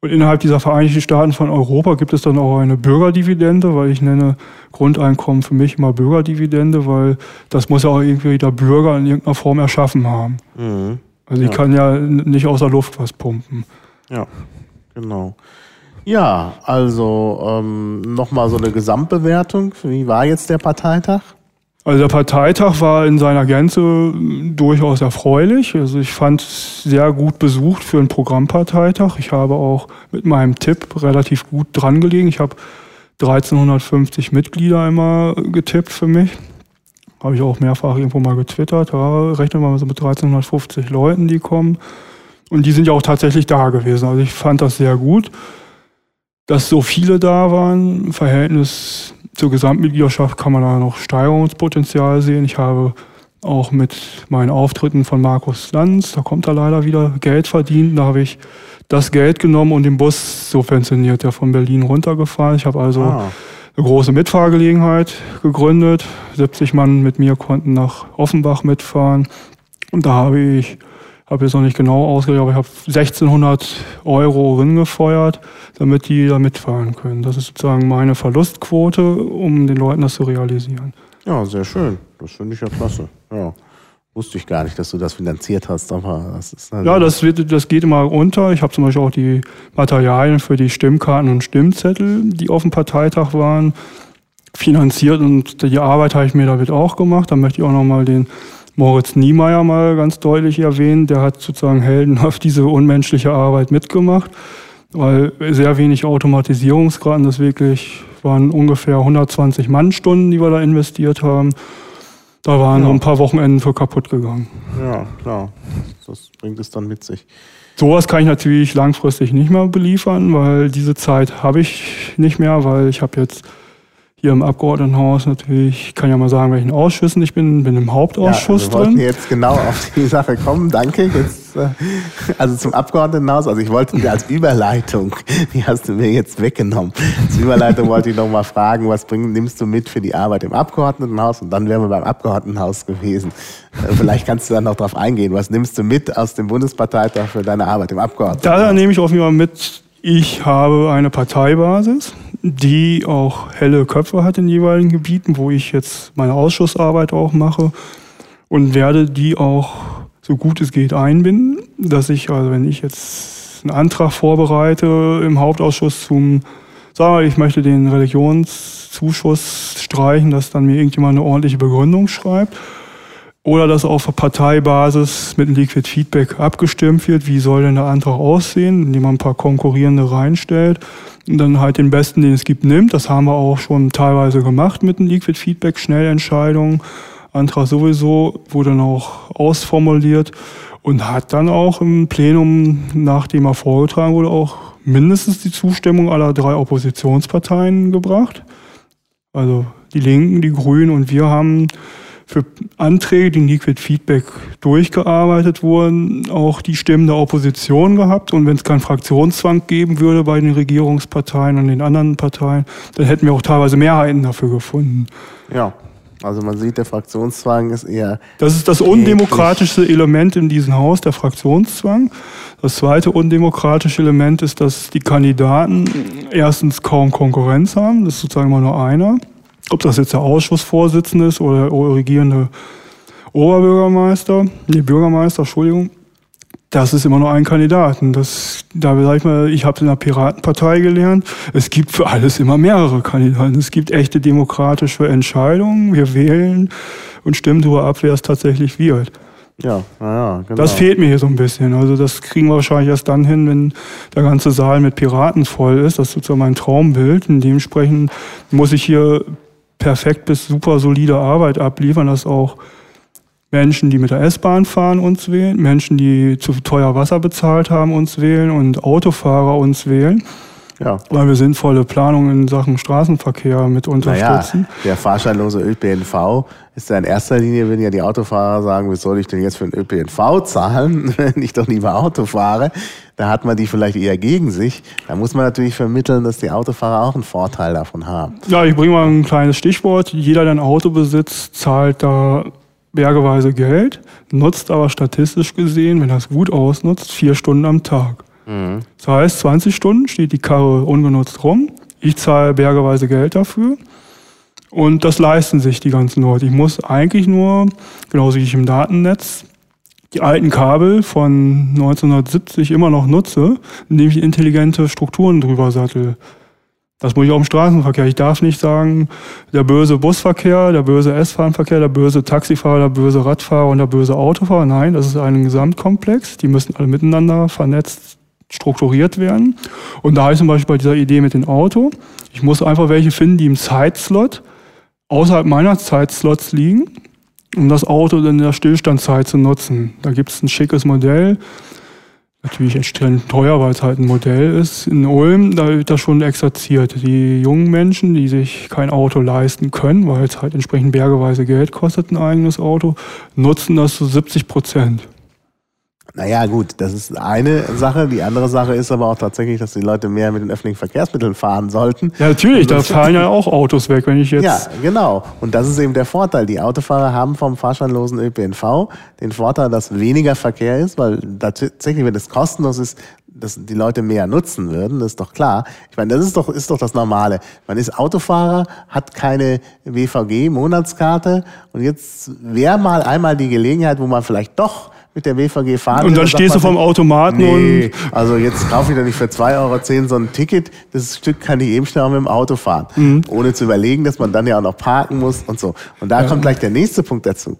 Und innerhalb dieser Vereinigten Staaten von Europa gibt es dann auch eine Bürgerdividende, weil ich nenne Grundeinkommen für mich immer Bürgerdividende, weil das muss ja auch irgendwie der Bürger in irgendeiner Form erschaffen haben. Mhm. Also ich ja. kann ja nicht aus der Luft was pumpen. Ja, genau. Ja, also ähm, nochmal so eine Gesamtbewertung. Wie war jetzt der Parteitag? Also der Parteitag war in seiner Gänze durchaus erfreulich. Also ich fand es sehr gut besucht für einen Programmparteitag. Ich habe auch mit meinem Tipp relativ gut dran gelegen. Ich habe 1350 Mitglieder immer getippt für mich. Habe ich auch mehrfach irgendwo mal getwittert. Da rechnen wir mal so mit 1350 Leuten, die kommen. Und die sind ja auch tatsächlich da gewesen. Also ich fand das sehr gut, dass so viele da waren. Im Verhältnis zur Gesamtmitgliedschaft kann man da noch Steigerungspotenzial sehen. Ich habe auch mit meinen Auftritten von Markus Lanz, da kommt er leider wieder, Geld verdient. Da habe ich das Geld genommen und den Bus subventioniert, der von Berlin runtergefahren. Ich habe also ah. eine große Mitfahrgelegenheit gegründet. 70 Mann mit mir konnten nach Offenbach mitfahren. Und da habe ich habe jetzt noch nicht genau ausgerechnet, aber ich habe 1600 Euro ringefeuert, damit die da mitfahren können. Das ist sozusagen meine Verlustquote, um den Leuten das zu realisieren. Ja, sehr schön. Das finde ich ja klasse. Ja. Wusste ich gar nicht, dass du das finanziert hast. Aber das ist also ja, das, wird, das geht immer unter. Ich habe zum Beispiel auch die Materialien für die Stimmkarten und Stimmzettel, die auf dem Parteitag waren, finanziert und die Arbeit habe ich mir damit auch gemacht. Da möchte ich auch nochmal den Moritz Niemeyer mal ganz deutlich erwähnen. Der hat sozusagen heldenhaft diese unmenschliche Arbeit mitgemacht, weil sehr wenig Automatisierungsgraden, das wirklich waren ungefähr 120 Mannstunden, die wir da investiert haben. Da waren ja. noch ein paar Wochenenden für kaputt gegangen. Ja, klar. Das bringt es dann mit sich. Sowas kann ich natürlich langfristig nicht mehr beliefern, weil diese Zeit habe ich nicht mehr, weil ich habe jetzt hier im Abgeordnetenhaus natürlich, ich kann ja mal sagen, welchen Ausschüssen ich bin, bin im Hauptausschuss ja, wir drin. jetzt genau auf die Sache kommen, danke. Jetzt, äh, also zum Abgeordnetenhaus, also ich wollte dir als Überleitung, die hast du mir jetzt weggenommen. Als Überleitung wollte ich noch mal fragen, was bring, nimmst du mit für die Arbeit im Abgeordnetenhaus? Und dann wären wir beim Abgeordnetenhaus gewesen. Äh, vielleicht kannst du dann noch darauf eingehen. Was nimmst du mit aus dem Bundesparteitag für deine Arbeit im Abgeordnetenhaus? Da nehme ich auf jeden Fall mit, ich habe eine Parteibasis die auch helle Köpfe hat in jeweiligen Gebieten, wo ich jetzt meine Ausschussarbeit auch mache und werde die auch so gut es geht einbinden, dass ich, also wenn ich jetzt einen Antrag vorbereite im Hauptausschuss zum, sage ich möchte den Religionszuschuss streichen, dass dann mir irgendjemand eine ordentliche Begründung schreibt oder dass auf Parteibasis mit Liquid Feedback abgestimmt wird, wie soll denn der Antrag aussehen, indem man ein paar konkurrierende reinstellt und dann halt den besten, den es gibt, nimmt. Das haben wir auch schon teilweise gemacht mit dem Liquid Feedback, Schnellentscheidungen. Antrag sowieso wurde dann auch ausformuliert und hat dann auch im Plenum, nachdem er vorgetragen wurde, auch mindestens die Zustimmung aller drei Oppositionsparteien gebracht. Also die Linken, die Grünen und wir haben für Anträge, die in Liquid Feedback durchgearbeitet wurden, auch die Stimmen der Opposition gehabt. Und wenn es keinen Fraktionszwang geben würde bei den Regierungsparteien und den anderen Parteien, dann hätten wir auch teilweise Mehrheiten dafür gefunden. Ja. Also man sieht, der Fraktionszwang ist eher. Das ist das undemokratischste Element in diesem Haus, der Fraktionszwang. Das zweite undemokratische Element ist, dass die Kandidaten erstens kaum Konkurrenz haben. Das ist sozusagen immer nur einer ob das jetzt der Ausschussvorsitzende ist oder der regierende Oberbürgermeister, nee, Bürgermeister, Entschuldigung, das ist immer nur ein Kandidaten. Das, da sag ich mal, ich habe in der Piratenpartei gelernt, es gibt für alles immer mehrere Kandidaten. Es gibt echte demokratische Entscheidungen. Wir wählen und stimmen darüber ab, wer es tatsächlich wird. Ja, naja, genau. Das fehlt mir hier so ein bisschen. Also das kriegen wir wahrscheinlich erst dann hin, wenn der ganze Saal mit Piraten voll ist. Das ist sozusagen mein Traumbild. Und dementsprechend muss ich hier perfekt bis super solide Arbeit abliefern, dass auch Menschen, die mit der S-Bahn fahren, uns wählen, Menschen, die zu teuer Wasser bezahlt haben, uns wählen und Autofahrer uns wählen. Ja. Weil wir sinnvolle Planungen in Sachen Straßenverkehr mit unterstützen. Naja, der fahrscheinlose ÖPNV ist ja in erster Linie, wenn ja die Autofahrer sagen, was soll ich denn jetzt für den ÖPNV zahlen, wenn ich doch lieber Auto fahre? Da hat man die vielleicht eher gegen sich. Da muss man natürlich vermitteln, dass die Autofahrer auch einen Vorteil davon haben. Ja, ich bringe mal ein kleines Stichwort. Jeder, der ein Auto besitzt, zahlt da bergeweise Geld, nutzt aber statistisch gesehen, wenn er es gut ausnutzt, vier Stunden am Tag. Mhm. Das heißt, 20 Stunden steht die Karre ungenutzt rum. Ich zahle bergeweise Geld dafür. Und das leisten sich die ganzen Leute. Ich muss eigentlich nur, genauso wie ich im Datennetz, die alten Kabel von 1970 immer noch nutze, indem ich intelligente Strukturen drüber sattel. Das muss ich auch im Straßenverkehr. Ich darf nicht sagen, der böse Busverkehr, der böse S-Bahn-Verkehr, der böse Taxifahrer, der böse Radfahrer und der böse Autofahrer. Nein, das ist ein Gesamtkomplex. Die müssen alle miteinander vernetzt strukturiert werden. Und da ist zum Beispiel bei dieser Idee mit dem Auto, ich muss einfach welche finden, die im Zeitslot außerhalb meiner Zeitslots liegen, um das Auto in der Stillstandzeit zu nutzen. Da gibt es ein schickes Modell, natürlich extrem teuer, weil es halt ein Modell ist. In Ulm, da wird das schon exerziert. Die jungen Menschen, die sich kein Auto leisten können, weil es halt entsprechend bergeweise Geld kostet, ein eigenes Auto, nutzen das zu 70 Prozent. Naja, gut, das ist eine Sache. Die andere Sache ist aber auch tatsächlich, dass die Leute mehr mit den öffentlichen Verkehrsmitteln fahren sollten. Ja, natürlich, da fallen ja auch Autos weg, wenn ich jetzt. Ja, genau. Und das ist eben der Vorteil. Die Autofahrer haben vom fahrscheinlosen ÖPNV den Vorteil, dass weniger Verkehr ist, weil tatsächlich, wenn es kostenlos ist, dass die Leute mehr nutzen würden, das ist doch klar. Ich meine, das ist doch, ist doch das Normale. Man ist Autofahrer, hat keine WVG-Monatskarte und jetzt wäre mal einmal die Gelegenheit, wo man vielleicht doch mit der WVG fahren. Und dann stehst du vom Automaten nee, und. Also jetzt kaufe ich da nicht für 2,10 Euro so ein Ticket. Das Stück kann ich eben schnell auch mit dem Auto fahren. Mhm. Ohne zu überlegen, dass man dann ja auch noch parken muss und so. Und da ja. kommt gleich der nächste Punkt dazu.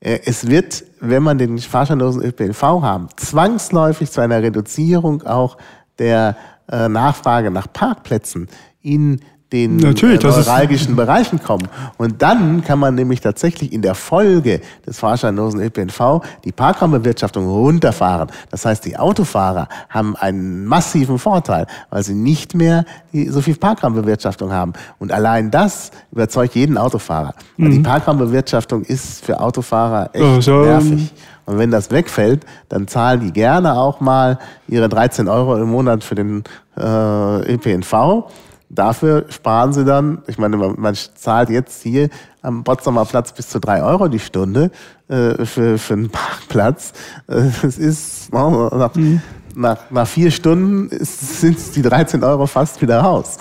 Äh, es wird, wenn man den fahrscheinlosen ÖPNV haben, zwangsläufig zu einer Reduzierung auch der äh, Nachfrage nach Parkplätzen in den Natürlich, äh, neuralgischen Bereichen kommen. Und dann kann man nämlich tatsächlich in der Folge des fahrscheinlosen ÖPNV die Parkraumbewirtschaftung runterfahren. Das heißt, die Autofahrer haben einen massiven Vorteil, weil sie nicht mehr die, so viel Parkraumbewirtschaftung haben. Und allein das überzeugt jeden Autofahrer. Mhm. Die Parkraumbewirtschaftung ist für Autofahrer echt ja, nervig. Und wenn das wegfällt, dann zahlen die gerne auch mal ihre 13 Euro im Monat für den äh, ÖPNV Dafür sparen sie dann, ich meine, man, man zahlt jetzt hier am Potsdamer Platz bis zu drei Euro die Stunde äh, für, für einen Parkplatz. Äh, es ist oh, nach, mhm. nach, nach vier Stunden sind die 13 Euro fast wieder raus.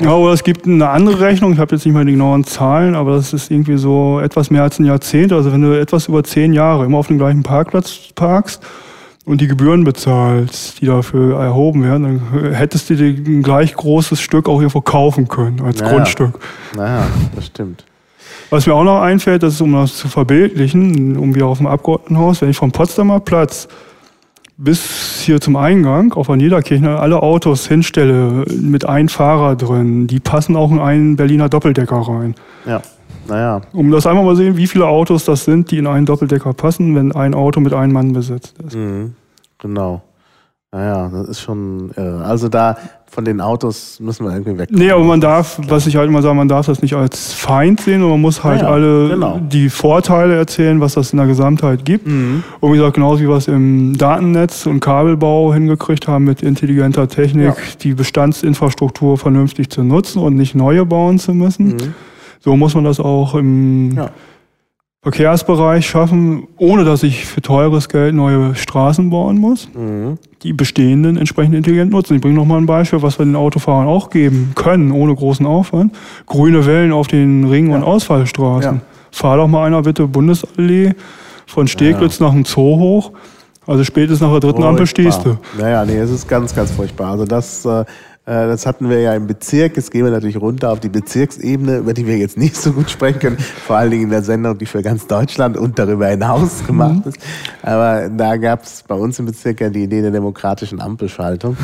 Ja, aber es gibt eine andere Rechnung, ich habe jetzt nicht mal die genauen Zahlen, aber das ist irgendwie so etwas mehr als ein Jahrzehnt. Also wenn du etwas über zehn Jahre immer auf dem gleichen Parkplatz parkst, und die Gebühren bezahlst, die dafür erhoben werden, dann hättest du dir ein gleich großes Stück auch hier verkaufen können als naja. Grundstück. Naja, das stimmt. Was mir auch noch einfällt, das ist, um das zu verbildlichen, um wieder auf dem Abgeordnetenhaus, wenn ich vom Potsdamer Platz bis hier zum Eingang auf der Niederkirche alle Autos hinstelle mit einem Fahrer drin, die passen auch in einen Berliner Doppeldecker rein. Ja. Naja. Um das einmal mal sehen, wie viele Autos das sind, die in einen Doppeldecker passen, wenn ein Auto mit einem Mann besetzt ist. Mhm. Genau. Naja, das ist schon irre. Also da von den Autos müssen wir irgendwie weg. Nee, aber man darf, was ich halt immer sage, man darf das nicht als Feind sehen, und man muss halt ja, alle genau. die Vorteile erzählen, was das in der Gesamtheit gibt. Mhm. Und wie gesagt, genauso wie wir es im Datennetz und Kabelbau hingekriegt haben mit intelligenter Technik, ja. die Bestandsinfrastruktur vernünftig zu nutzen und nicht neue bauen zu müssen. Mhm so muss man das auch im ja. Verkehrsbereich schaffen, ohne dass ich für teures Geld neue Straßen bauen muss. Mhm. Die bestehenden entsprechend intelligent nutzen. Ich bringe noch mal ein Beispiel, was wir den Autofahrern auch geben können, ohne großen Aufwand. Grüne Wellen auf den Ring- ja. und Ausfallstraßen. Ja. Fahr doch mal einer bitte Bundesallee von Steglitz nach dem Zoo hoch. Also spätestens nach der dritten furchtbar. Ampel stehst du. Naja, nee, es ist ganz, ganz furchtbar. Also das äh, das hatten wir ja im Bezirk. Jetzt gehen wir natürlich runter auf die Bezirksebene, über die wir jetzt nicht so gut sprechen können. Vor allen Dingen in der Sendung, die für ganz Deutschland und darüber hinaus gemacht mhm. ist. Aber da gab es bei uns im Bezirk ja die Idee der demokratischen Ampelschaltung.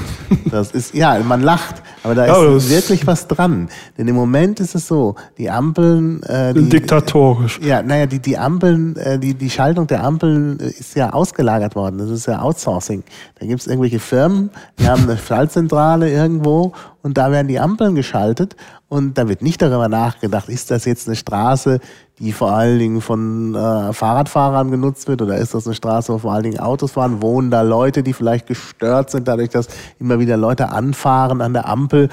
Das ist, ja, man lacht, aber da ja, ist wirklich was dran. Denn im Moment ist es so, die Ampeln... Äh, die, Diktatorisch. Ja, naja, die, die Ampeln, äh, die, die Schaltung der Ampeln ist ja ausgelagert worden. Das ist ja Outsourcing. Da gibt es irgendwelche Firmen, die haben eine Schaltzentrale irgendwo und da werden die Ampeln geschaltet und da wird nicht darüber nachgedacht, ist das jetzt eine Straße, die vor allen Dingen von äh, Fahrradfahrern genutzt wird oder ist das eine Straße, wo vor allen Dingen Autos fahren, wohnen da Leute, die vielleicht gestört sind dadurch, dass immer wieder Leute anfahren an der Ampel.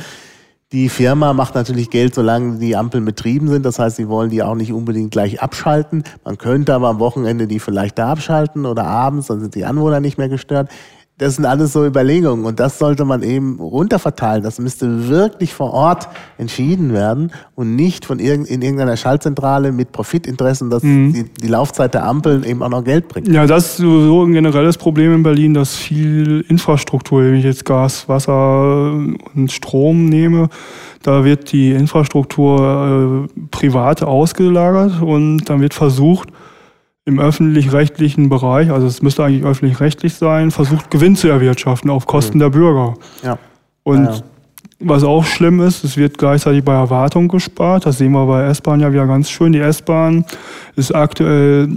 Die Firma macht natürlich Geld, solange die Ampeln betrieben sind. Das heißt, sie wollen die auch nicht unbedingt gleich abschalten. Man könnte aber am Wochenende die vielleicht da abschalten oder abends, dann sind die Anwohner nicht mehr gestört das sind alles so Überlegungen und das sollte man eben runterverteilen. Das müsste wirklich vor Ort entschieden werden und nicht von irgend, in irgendeiner Schaltzentrale mit Profitinteressen, dass mhm. die, die, Laufzeit der Ampeln eben auch noch Geld bringt. Ja, das ist sowieso ein generelles Problem in Berlin, dass viel Infrastruktur, wenn ich jetzt Gas, Wasser und Strom nehme, da wird die Infrastruktur äh, privat ausgelagert und dann wird versucht, im öffentlich-rechtlichen Bereich, also es müsste eigentlich öffentlich-rechtlich sein, versucht Gewinn zu erwirtschaften auf Kosten mhm. der Bürger. Ja. Und ja, ja. was auch schlimm ist, es wird gleichzeitig bei Erwartung gespart. Das sehen wir bei S-Bahn ja wieder ganz schön. Die S-Bahn ist aktuell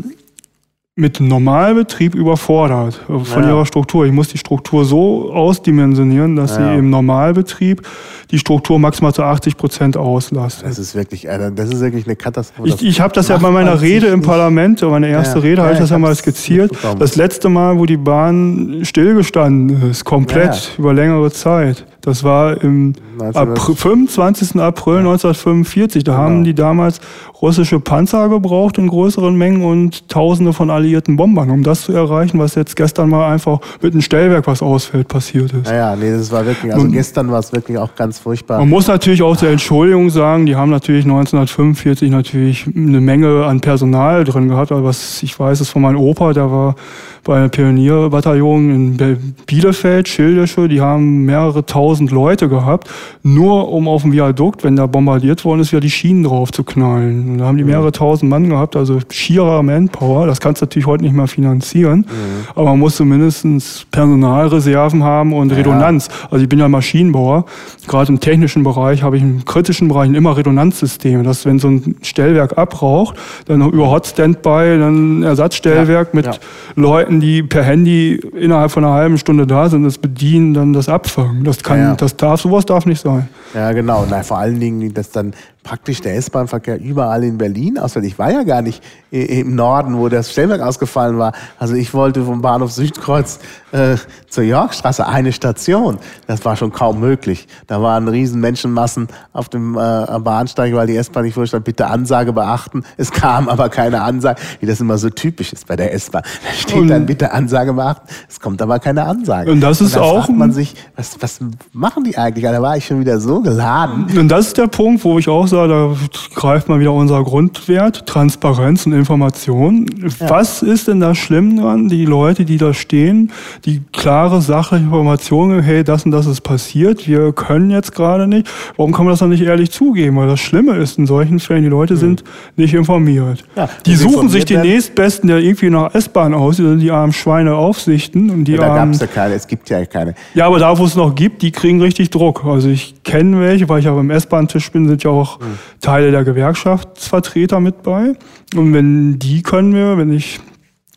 mit Normalbetrieb überfordert von ja. ihrer Struktur. Ich muss die Struktur so ausdimensionieren, dass ja. sie im Normalbetrieb die Struktur maximal zu 80 Prozent auslastet. Das ist wirklich, äh, das ist wirklich eine Katastrophe. Ich, ich habe das ja bei meiner Rede im Parlament, meine erste ja. Rede, habe ich das ja mal skizziert. Das letzte Mal, wo die Bahn stillgestanden ist, komplett über längere Zeit. Das war im April, 25. April 1945. Da genau. haben die damals russische Panzer gebraucht in größeren Mengen und Tausende von alliierten Bombern, um das zu erreichen, was jetzt gestern mal einfach mit einem Stellwerk, was ausfällt, passiert ist. Naja, nee, das war wirklich, also und, gestern war es wirklich auch ganz furchtbar. Man muss natürlich auch zur Entschuldigung sagen, die haben natürlich 1945 natürlich eine Menge an Personal drin gehabt, aber was ich weiß, ist von meinem Opa, der war bei einer Pionierbataillon in Bielefeld, Schildische, die haben mehrere tausend Leute gehabt, nur um auf dem Viadukt, wenn da bombardiert worden ist, wieder die Schienen drauf zu knallen. Und da haben die mehrere tausend Mann gehabt, also schierer Manpower. Das kannst du natürlich heute nicht mehr finanzieren, mhm. aber man muss zumindest Personalreserven haben und ja. Redundanz. Also ich bin ja Maschinenbauer. Gerade im technischen Bereich habe ich im kritischen Bereich immer Redundanzsysteme, dass wenn so ein Stellwerk abraucht, dann über Hot Standby, dann ein Ersatzstellwerk ja. mit ja. Leuten, Leuten, die per Handy innerhalb von einer halben Stunde da sind, das bedienen, dann das abfangen. Das kann, ja. das darf, sowas darf nicht sein. Ja, genau. Na, vor allen Dingen, dass dann praktisch der S-Bahn-Verkehr überall in Berlin ausfällt. Ich war ja gar nicht im Norden, wo das Stellwerk ausgefallen war. Also ich wollte vom Bahnhof Südkreuz äh, zur Yorkstraße eine Station. Das war schon kaum möglich. Da waren riesen Menschenmassen auf dem äh, Bahnsteig, weil die S-Bahn nicht vorstand, bitte Ansage beachten. Es kam aber keine Ansage, wie das immer so typisch ist bei der S-Bahn. Da steht dann bitte Ansage beachten. Es kommt aber keine Ansage. Und das ist und auch. fragt man sich, was, was machen die eigentlich? Da war ich schon wieder so geladen. Und das ist der Punkt, wo ich auch User, da greift mal wieder unser Grundwert, Transparenz und Information. Ja. Was ist denn da schlimm dran? Die Leute, die da stehen, die klare Sache, Informationen, hey, das und das ist passiert, wir können jetzt gerade nicht. Warum kann man das dann nicht ehrlich zugeben? Weil das Schlimme ist in solchen Fällen, die Leute mhm. sind nicht informiert. Ja, die suchen sich den nächstbesten, der irgendwie nach S-Bahn aussieht, die armen Schweine aufsichten. Und die ja, da gab es ja keine, es gibt ja keine. Ja, aber da, wo es noch gibt, die kriegen richtig Druck. Also ich kenne welche, weil ich ja beim S-Bahn-Tisch bin, sind ja auch Teile der Gewerkschaftsvertreter mit bei. Und wenn die können wir, wenn ich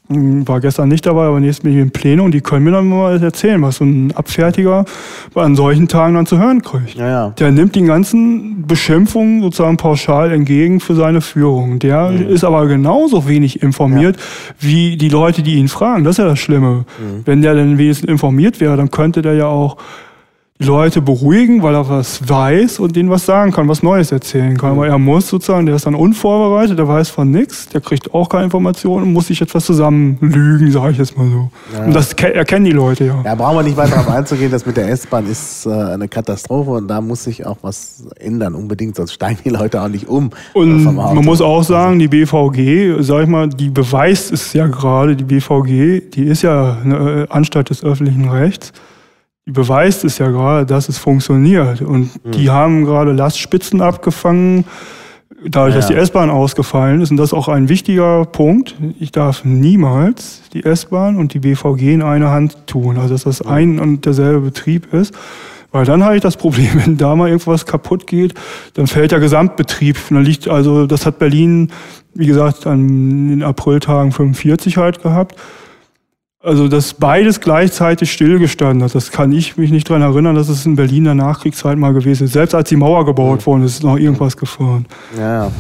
hm, war gestern nicht dabei, aber nächstes Mal im Plenum, die können mir dann mal erzählen, was so ein Abfertiger an solchen Tagen dann zu hören kriegt. Ja, ja. Der nimmt die ganzen Beschimpfungen sozusagen pauschal entgegen für seine Führung. Der mhm. ist aber genauso wenig informiert ja. wie die Leute, die ihn fragen. Das ist ja das Schlimme. Mhm. Wenn der dann wenigstens informiert wäre, dann könnte der ja auch Leute beruhigen, weil er was weiß und denen was sagen kann, was Neues erzählen kann. Aber er muss sozusagen, der ist dann unvorbereitet, der weiß von nichts, der kriegt auch keine Informationen und muss sich etwas zusammenlügen, sage ich jetzt mal so. Ja. Und das erkennen die Leute ja. Ja, brauchen wir nicht weiter darauf einzugehen, das mit der S-Bahn ist äh, eine Katastrophe und da muss sich auch was ändern, unbedingt, sonst steigen die Leute auch nicht um. Und man muss auch sagen, die BVG, sag ich mal, die beweist es ja gerade, die BVG, die ist ja eine Anstalt des öffentlichen Rechts beweist es ja gerade, dass es funktioniert. Und mhm. die haben gerade Lastspitzen abgefangen, dadurch, ja. dass die S-Bahn ausgefallen ist. Und das ist auch ein wichtiger Punkt. Ich darf niemals die S-Bahn und die BVG in eine Hand tun. Also, dass das mhm. ein und derselbe Betrieb ist. Weil dann habe ich das Problem, wenn da mal irgendwas kaputt geht, dann fällt der Gesamtbetrieb. Und dann liegt, also, das hat Berlin, wie gesagt, an den Apriltagen 45 halt gehabt. Also, dass beides gleichzeitig stillgestanden hat, das kann ich mich nicht daran erinnern, dass es in Berlin in der Nachkriegszeit mal gewesen ist. Selbst als die Mauer gebaut worden ist, ist noch irgendwas gefahren. Ja,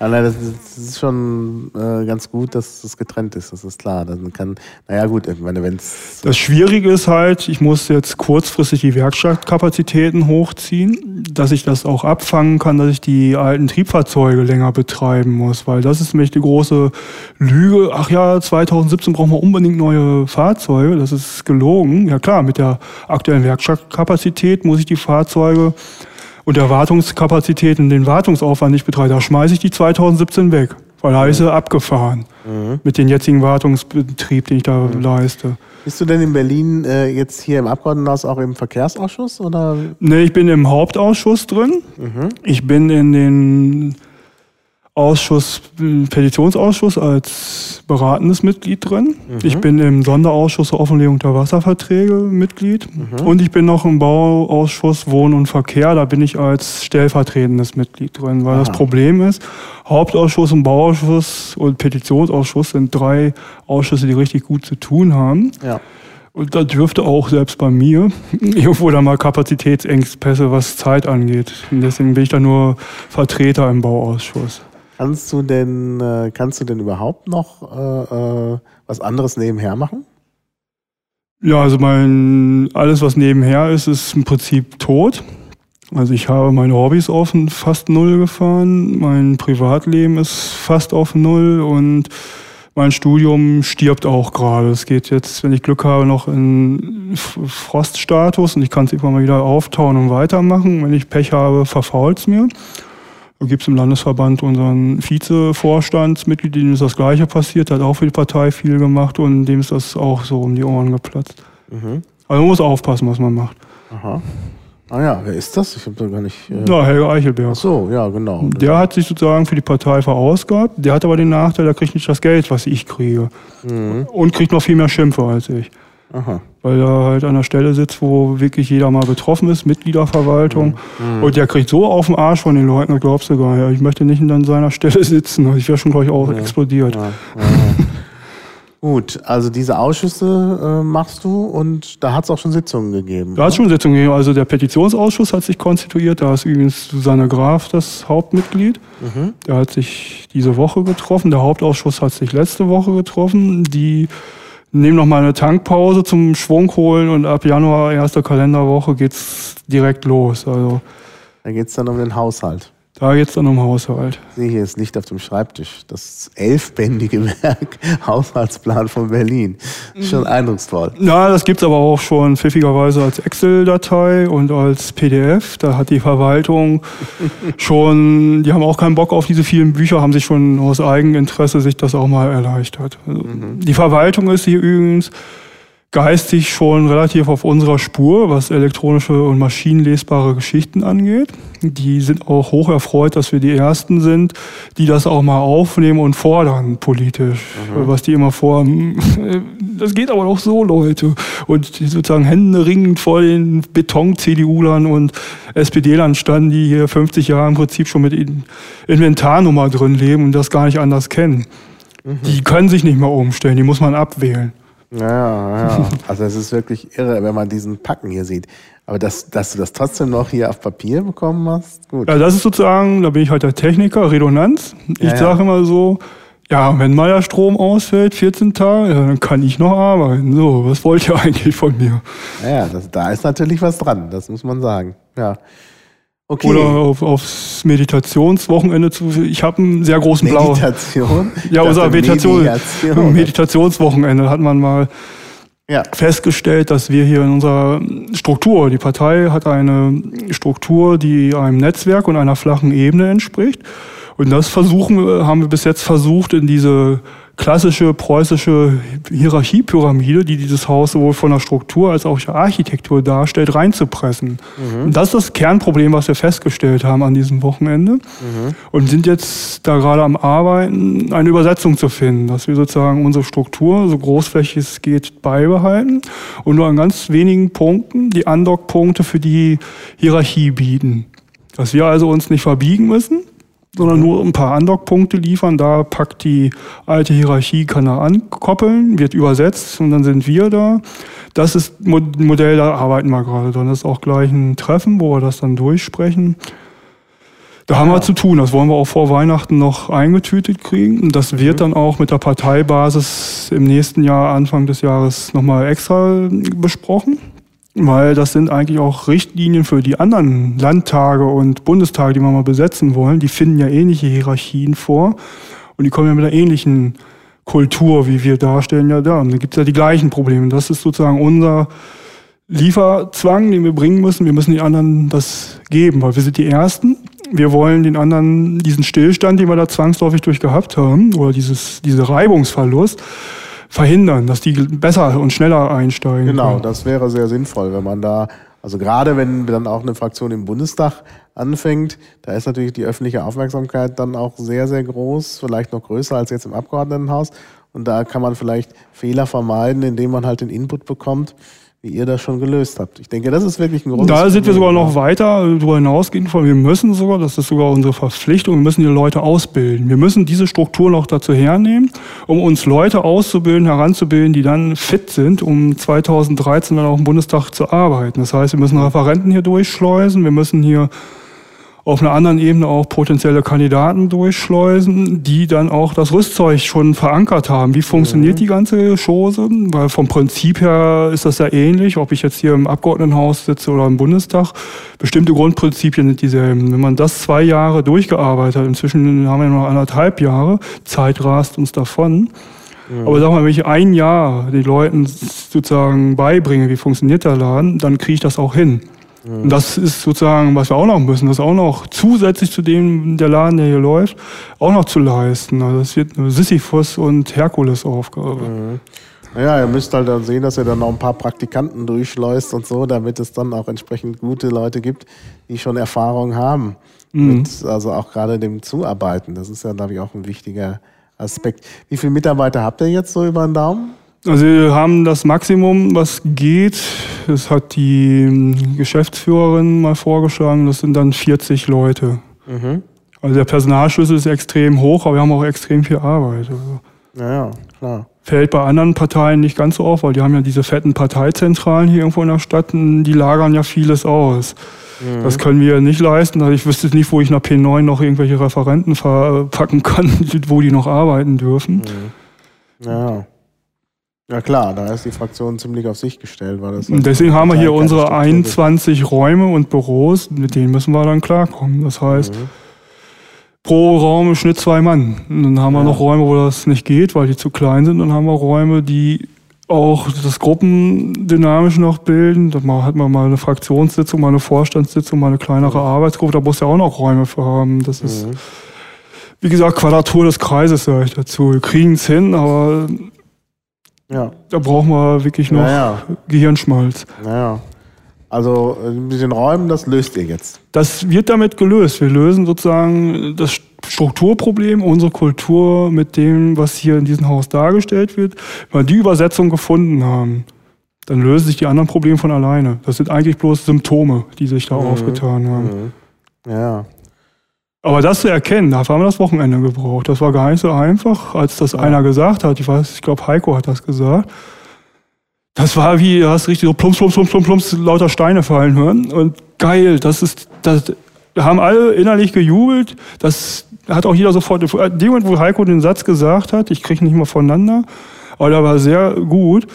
Aber das ist, das ist schon äh, ganz gut, dass es getrennt ist, das ist klar. Dann kann, naja gut, meine, wenn's Das Schwierige ist halt, ich muss jetzt kurzfristig die Werkstattkapazitäten hochziehen, dass ich das auch abfangen kann, dass ich die alten Triebfahrzeuge länger betreiben muss, weil das ist nämlich die große Lüge. Ach ja, 2017 brauchen wir unbedingt neue Fahrzeuge, das ist gelogen. Ja klar, mit der aktuellen Werkstattkapazität muss ich die Fahrzeuge und der Wartungskapazität und den Wartungsaufwand nicht betreiben. Da schmeiße ich die 2017 weg, weil da ist sie abgefahren mit dem jetzigen Wartungsbetrieb, den ich da leiste. bist du denn in Berlin äh, jetzt hier im Abgeordnetenhaus auch im Verkehrsausschuss oder? Nee, ich bin im Hauptausschuss drin. Ich bin in den Ausschuss, äh, Petitionsausschuss als beratendes Mitglied drin. Ich bin im Sonderausschuss zur Offenlegung der Wasserverträge Mitglied. Und ich bin noch im Bauausschuss Wohnen und Verkehr. Da bin ich als stellvertretendes Mitglied drin. Weil das Aha. Problem ist, Hauptausschuss und Bauausschuss und Petitionsausschuss sind drei Ausschüsse, die richtig gut zu tun haben. Ja. Und da dürfte auch selbst bei mir irgendwo da mal Kapazitätsengpässe, was Zeit angeht. Und deswegen bin ich da nur Vertreter im Bauausschuss. Kannst du denn, äh, kannst du denn überhaupt noch äh, äh, was anderes nebenher machen? Ja, also mein, alles was nebenher ist, ist im Prinzip tot. Also ich habe meine Hobbys auf fast null gefahren, mein Privatleben ist fast auf null und mein Studium stirbt auch gerade. Es geht jetzt, wenn ich Glück habe, noch in Froststatus und ich kann es immer mal wieder auftauen und weitermachen. Wenn ich Pech habe, verfault es mir. Da gibt es im Landesverband unseren Vizevorstandsmitglied, dem ist das Gleiche passiert, der hat auch für die Partei viel gemacht und dem ist das auch so um die Ohren geplatzt. Mhm. Also man muss aufpassen, was man macht. Aha. Ah ja, wer ist das? Ich habe da gar nicht. Äh... Ja, Helge Eichelberg. Ach so, ja, genau. Der hat sich sozusagen für die Partei verausgabt. Der hat aber den Nachteil, der kriegt nicht das Geld, was ich kriege. Mhm. Und kriegt noch viel mehr Schimpfe als ich. Aha. Weil er halt an der Stelle sitzt, wo wirklich jeder mal betroffen ist, Mitgliederverwaltung. Mhm. Und der kriegt so auf den Arsch von den Leuten, das glaubst du gar nicht. Ich möchte nicht an seiner Stelle sitzen. Also Ich wäre schon, glaube ich, auch explodiert. Ja, ja. Gut, also diese Ausschüsse äh, machst du und da hat es auch schon Sitzungen gegeben. Da hat es schon Sitzungen gegeben. Also der Petitionsausschuss hat sich konstituiert. Da ist übrigens Susanne Graf das Hauptmitglied. Mhm. Der hat sich diese Woche getroffen. Der Hauptausschuss hat sich letzte Woche getroffen. Die nehmen noch mal eine Tankpause zum Schwung holen und ab Januar, erste Kalenderwoche, geht's direkt los. Also Da geht es dann um den Haushalt. Da geht's dann um Haushalt. Ich sehe hier, es liegt auf dem Schreibtisch. Das elfbändige Werk Haushaltsplan von Berlin. Schon eindrucksvoll. Ja, das gibt's aber auch schon pfiffigerweise als Excel-Datei und als PDF. Da hat die Verwaltung schon, die haben auch keinen Bock auf diese vielen Bücher, haben sich schon aus Eigeninteresse sich das auch mal erleichtert. Also Die Verwaltung ist hier übrigens geistig schon relativ auf unserer Spur, was elektronische und maschinenlesbare Geschichten angeht. Die sind auch hoch erfreut, dass wir die Ersten sind, die das auch mal aufnehmen und fordern politisch. Was die immer vor, das geht aber doch so, Leute. Und die sozusagen händeringend vor den Beton-CDU-Lern und SPD-Lern standen, die hier 50 Jahre im Prinzip schon mit In- Inventarnummer drin leben und das gar nicht anders kennen. Die können sich nicht mehr umstellen, die muss man abwählen. Ja, ja. Also es ist wirklich irre, wenn man diesen Packen hier sieht. Aber dass, dass du das trotzdem noch hier auf Papier bekommen hast, gut. Ja, das ist sozusagen, da bin ich halt der Techniker, Redundanz. Ich Ja, ja. sage immer so, ja, wenn mal der Strom ausfällt, 14 Tage, dann kann ich noch arbeiten. So, was wollt ihr eigentlich von mir? Ja, das, da ist natürlich was dran, das muss man sagen. Ja. Okay. Oder auf, aufs Meditationswochenende zu. Ich habe einen sehr großen blauen. Meditation. Ja, unser Meditation, Mediation. Meditationswochenende hat man mal Ja. festgestellt, dass wir hier in unserer Struktur, die Partei hat eine Struktur, die einem Netzwerk und einer flachen Ebene entspricht. Und das versuchen wir, haben wir bis jetzt versucht, in diese klassische preußische Hierarchiepyramide, die dieses Haus sowohl von der Struktur als auch der Architektur darstellt, reinzupressen. Und das ist das Kernproblem, was wir festgestellt haben an diesem Wochenende. Und sind jetzt da gerade am Arbeiten, eine Übersetzung zu finden, dass wir sozusagen unsere Struktur, so großflächig es geht, beibehalten und nur an ganz wenigen Punkten die Andockpunkte für die Hierarchie bieten. Dass wir also uns nicht verbiegen müssen, sondern nur ein paar Andockpunkte liefern. Da packt die alte Hierarchie, kann er ankoppeln, wird übersetzt und dann sind wir da. Das ist ein Modell, da arbeiten wir gerade dran. Das ist auch gleich ein Treffen, wo wir das dann durchsprechen. Da haben wir zu tun. Das wollen wir auch vor Weihnachten noch eingetütet kriegen. Das wird mhm. dann auch mit der Parteibasis im nächsten Jahr, Anfang des Jahres, nochmal extra besprochen. Weil das sind eigentlich auch Richtlinien für die anderen Landtage und Bundestage, die wir mal besetzen wollen. Die finden ja ähnliche Hierarchien vor. Und die kommen ja mit einer ähnlichen Kultur, wie wir darstellen, ja da. Und da gibt es ja die gleichen Probleme. Das ist sozusagen unser Lieferzwang, den wir bringen müssen. Wir müssen den anderen das geben, weil wir sind die Ersten. Wir wollen den anderen diesen Stillstand, den wir da zwangsläufig durch gehabt haben, oder dieses, diese Reibungsverlust, verhindern, dass die besser und schneller einsteigen. Genau, können. das wäre sehr sinnvoll, wenn man da, also gerade wenn dann auch eine Fraktion im Bundestag anfängt, da ist natürlich die öffentliche Aufmerksamkeit dann auch sehr, sehr groß, vielleicht noch größer als jetzt im Abgeordnetenhaus. Und da kann man vielleicht Fehler vermeiden, indem man halt den Input bekommt wie ihr das schon gelöst habt. Ich denke, das ist wirklich ein großes Da sind wir sogar noch weiter darüber hinausgehen. Wir müssen sogar, das ist sogar unsere Verpflichtung, wir müssen die Leute ausbilden. Wir müssen diese Struktur noch dazu hernehmen, um uns Leute auszubilden, heranzubilden, die dann fit sind, um 2013 dann auch im Bundestag zu arbeiten. Das heißt, wir müssen Referenten hier durchschleusen, wir müssen hier auf einer anderen Ebene auch potenzielle Kandidaten durchschleusen, die dann auch das Rüstzeug schon verankert haben. Wie funktioniert mhm. die ganze Chose? Weil vom Prinzip her ist das ja ähnlich, ob ich jetzt hier im Abgeordnetenhaus sitze oder im Bundestag. Bestimmte Grundprinzipien sind dieselben. Wenn man das zwei Jahre durchgearbeitet hat, inzwischen haben wir noch anderthalb Jahre, Zeit rast uns davon. Mhm. Aber sag mal, wenn ich ein Jahr den Leuten sozusagen beibringe, wie funktioniert der Laden, dann kriege ich das auch hin. Und das ist sozusagen, was wir auch noch müssen, das auch noch zusätzlich zu dem der Laden, der hier läuft, auch noch zu leisten. Also das wird eine Sisyphus und Herkules-Aufgabe. Mhm. Naja, ihr müsst halt dann sehen, dass ihr dann noch ein paar Praktikanten durchschleust und so, damit es dann auch entsprechend gute Leute gibt, die schon Erfahrung haben. Mhm. Mit, also auch gerade dem Zuarbeiten. Das ist ja, glaube ich, auch ein wichtiger Aspekt. Wie viele Mitarbeiter habt ihr jetzt so über den Daumen? Also wir haben das Maximum, was geht. Das hat die ähm, Geschäftsführerin mal vorgeschlagen. Das sind dann 40 Leute. Mhm. Also der Personalschlüssel ist extrem hoch, aber wir haben auch extrem viel Arbeit. Also ja, klar. Fällt bei anderen Parteien nicht ganz so auf, weil die haben ja diese fetten Parteizentralen hier irgendwo in der Stadt, die lagern ja vieles aus. Mhm. Das können wir nicht leisten. Also ich wüsste nicht, wo ich nach P9 noch irgendwelche Referenten verpacken kann, wo die noch arbeiten dürfen. Mhm. Ja. Ja klar, da ist die Fraktion ziemlich auf sich gestellt. Weil das und deswegen haben wir hier unsere 21 Räume und Büros, mit denen müssen wir dann klarkommen. Das heißt, mhm. pro Raum im Schnitt zwei Mann. Und dann haben ja. wir noch Räume, wo das nicht geht, weil die zu klein sind. Dann haben wir Räume, die auch das Gruppendynamisch noch bilden. Da hat man mal eine Fraktionssitzung, mal eine Vorstandssitzung, mal eine kleinere mhm. Arbeitsgruppe. Da muss ja auch noch Räume für haben. Das ist, mhm. wie gesagt, Quadratur des Kreises, sage ich dazu. Wir kriegen es hin, aber ja. Da brauchen wir wirklich noch naja. Gehirnschmalz. Naja. Also mit den Räumen, das löst ihr jetzt. Das wird damit gelöst. Wir lösen sozusagen das Strukturproblem, unsere Kultur mit dem, was hier in diesem Haus dargestellt wird. Wenn wir die Übersetzung gefunden haben, dann lösen sich die anderen Probleme von alleine. Das sind eigentlich bloß Symptome, die sich da mhm. aufgetan haben. Mhm. Ja. Aber das zu erkennen, dafür haben wir das Wochenende gebraucht. Das war gar nicht so einfach, als das ja. einer gesagt hat. Ich weiß, ich glaube, Heiko hat das gesagt. Das war wie, du hast richtig so plumps, plumps, plumps, plumps, plumps, lauter Steine fallen hören. Und geil, das ist, das haben alle innerlich gejubelt. Das hat auch jeder sofort, dem Moment, wo Heiko den Satz gesagt hat, ich kriege nicht mal voneinander, aber der war sehr gut.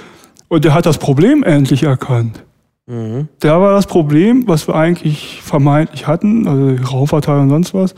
Und der hat das Problem endlich erkannt. Mhm. Da war das Problem, was wir eigentlich vermeintlich hatten, also Raumverteilung und sonst was,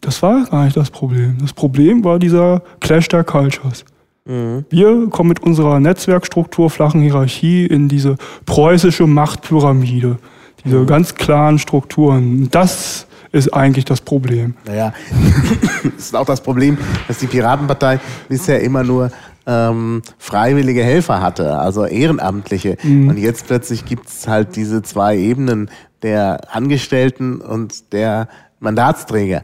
das war gar nicht das Problem. Das Problem war dieser Clash der Cultures. Mhm. Wir kommen mit unserer Netzwerkstruktur, flachen Hierarchie in diese preußische Machtpyramide. Diese mhm. ganz klaren Strukturen. Das ist eigentlich das Problem. Naja, das ist auch das Problem, dass die Piratenpartei bisher immer nur ähm, freiwillige Helfer hatte, also Ehrenamtliche. Mhm. Und jetzt plötzlich gibt es halt diese zwei Ebenen der Angestellten und der Mandatsträger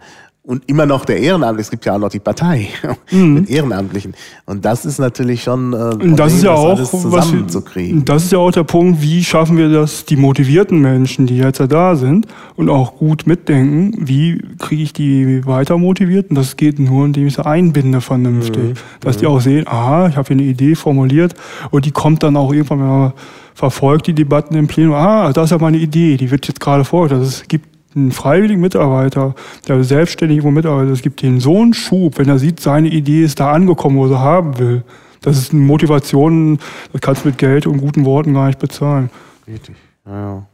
und immer noch der Ehrenamtliche. Es gibt ja auch noch die Partei mhm. mit Ehrenamtlichen. Und das ist natürlich schon äh, Problem, das ist ja auch das zusammenzukriegen. Das ist ja auch der Punkt, wie schaffen wir das, die motivierten Menschen, die jetzt ja da sind und auch gut mitdenken, wie kriege ich die weiter motiviert? Und das geht nur, indem ich sie einbinde vernünftig. Mhm. Dass mhm. die auch sehen, aha, ich habe hier eine Idee formuliert und die kommt dann auch irgendwann, man verfolgt die Debatten im Plenum, ah, das ist ja meine Idee, die wird jetzt gerade vorgestellt. Es gibt einen freiwilligen Mitarbeiter, der selbstständig irgendwo mitarbeitet, es gibt den so einen Schub, wenn er sieht, seine Idee ist da angekommen, wo er haben will. Das ist eine Motivation, das kannst du mit Geld und guten Worten gar nicht bezahlen. Richtig. Ja.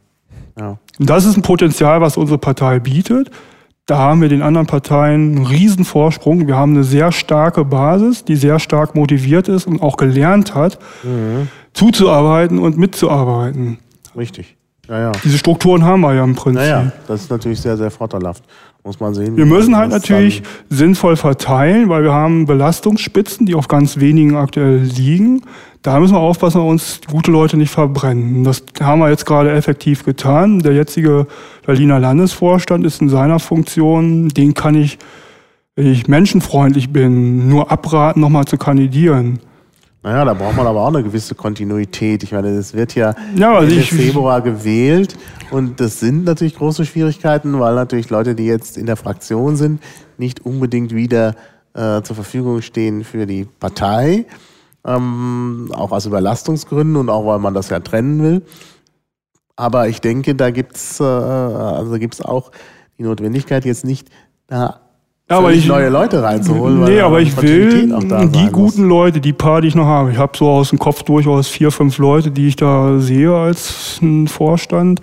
ja. Und das ist ein Potenzial, was unsere Partei bietet. Da haben wir den anderen Parteien einen riesen Vorsprung. Wir haben eine sehr starke Basis, die sehr stark motiviert ist und auch gelernt hat, Mhm. zuzuarbeiten und mitzuarbeiten. Richtig. Ja, ja. Diese Strukturen haben wir ja im Prinzip. Naja, das ist natürlich sehr, sehr vorteilhaft. Muss man sehen. Wir müssen halt natürlich sinnvoll verteilen, weil wir haben Belastungsspitzen, die auf ganz wenigen aktuell liegen. Da müssen wir aufpassen, dass wir uns gute Leute nicht verbrennen. Das haben wir jetzt gerade effektiv getan. Der jetzige Berliner Landesvorstand ist in seiner Funktion, den kann ich, wenn ich menschenfreundlich bin, nur abraten, nochmal zu kandidieren. Naja, da braucht man aber auch eine gewisse Kontinuität. Ich meine, es wird ja, Ja, Ende ich- Februar gewählt und das sind natürlich große Schwierigkeiten, weil natürlich Leute, die jetzt in der Fraktion sind, nicht unbedingt wieder äh, zur Verfügung stehen für die Partei, ähm, auch aus Überlastungsgründen und auch weil man das ja trennen will. Aber ich denke, da gibt's äh, also gibt's auch die Notwendigkeit, jetzt nicht da Ja, aber ich- neue Leute reinzuholen. Nee, aber ich will die sein muss. guten Leute, die paar, die ich noch habe. Ich habe so aus dem Kopf durchaus vier, fünf Leute, die ich da sehe als ein Vorstand.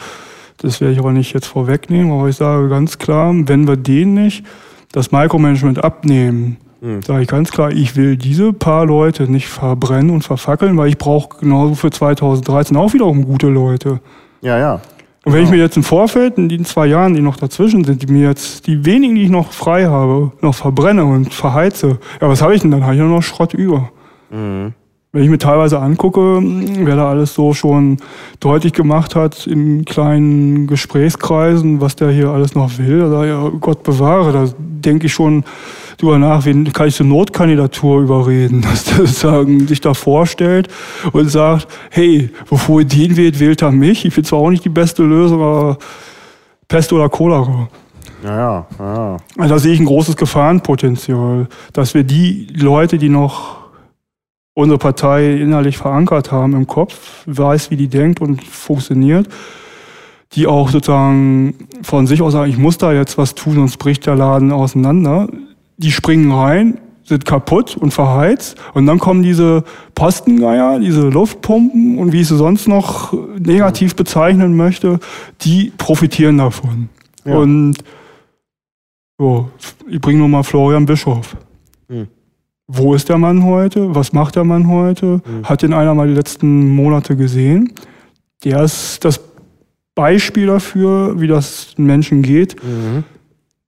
Das werde ich aber nicht jetzt vorwegnehmen, aber ich sage ganz klar, wenn wir denen nicht das Micromanagement abnehmen, Hm. sage ich ganz klar, ich will diese paar Leute nicht verbrennen und verfackeln, weil ich brauche genauso für 2013 auch wiederum gute Leute. Ja, ja. Und wenn ich mir jetzt im Vorfeld, in den zwei Jahren, die noch dazwischen sind, die mir jetzt die wenigen, die ich noch frei habe, noch verbrenne und verheize, ja, was habe ich denn dann? Habe ich ja noch Schrott über. Mhm. Wenn ich mir teilweise angucke, wer da alles so schon deutlich gemacht hat in kleinen Gesprächskreisen, was der hier alles noch will, da ja, Gott bewahre, da denke ich schon drüber nach, wen kann ich zur Notkandidatur überreden, dass der sagen, sich da vorstellt und sagt, hey, bevor ihr den wählt, wählt er mich. Ich finde zwar auch nicht die beste Lösung, aber Pest oder Cholera. Ja, ja, ja. Also da sehe ich ein großes Gefahrenpotenzial, dass wir die Leute, die noch unsere Partei innerlich verankert haben im Kopf, weiß, wie die denkt und funktioniert, die auch sozusagen von sich aus sagen, ich muss da jetzt was tun, sonst bricht der Laden auseinander. Die springen rein, sind kaputt und verheizt und dann kommen diese Postengeier, diese Luftpumpen und wie ich sie sonst noch negativ bezeichnen möchte, die profitieren davon. Ja. Und so, ich bringe nur mal Florian Bischof. Hm. Wo ist der Mann heute? Was macht der Mann heute? Hat den einer mal die letzten Monate gesehen? Der ist das Beispiel dafür, wie das Menschen geht, Mhm.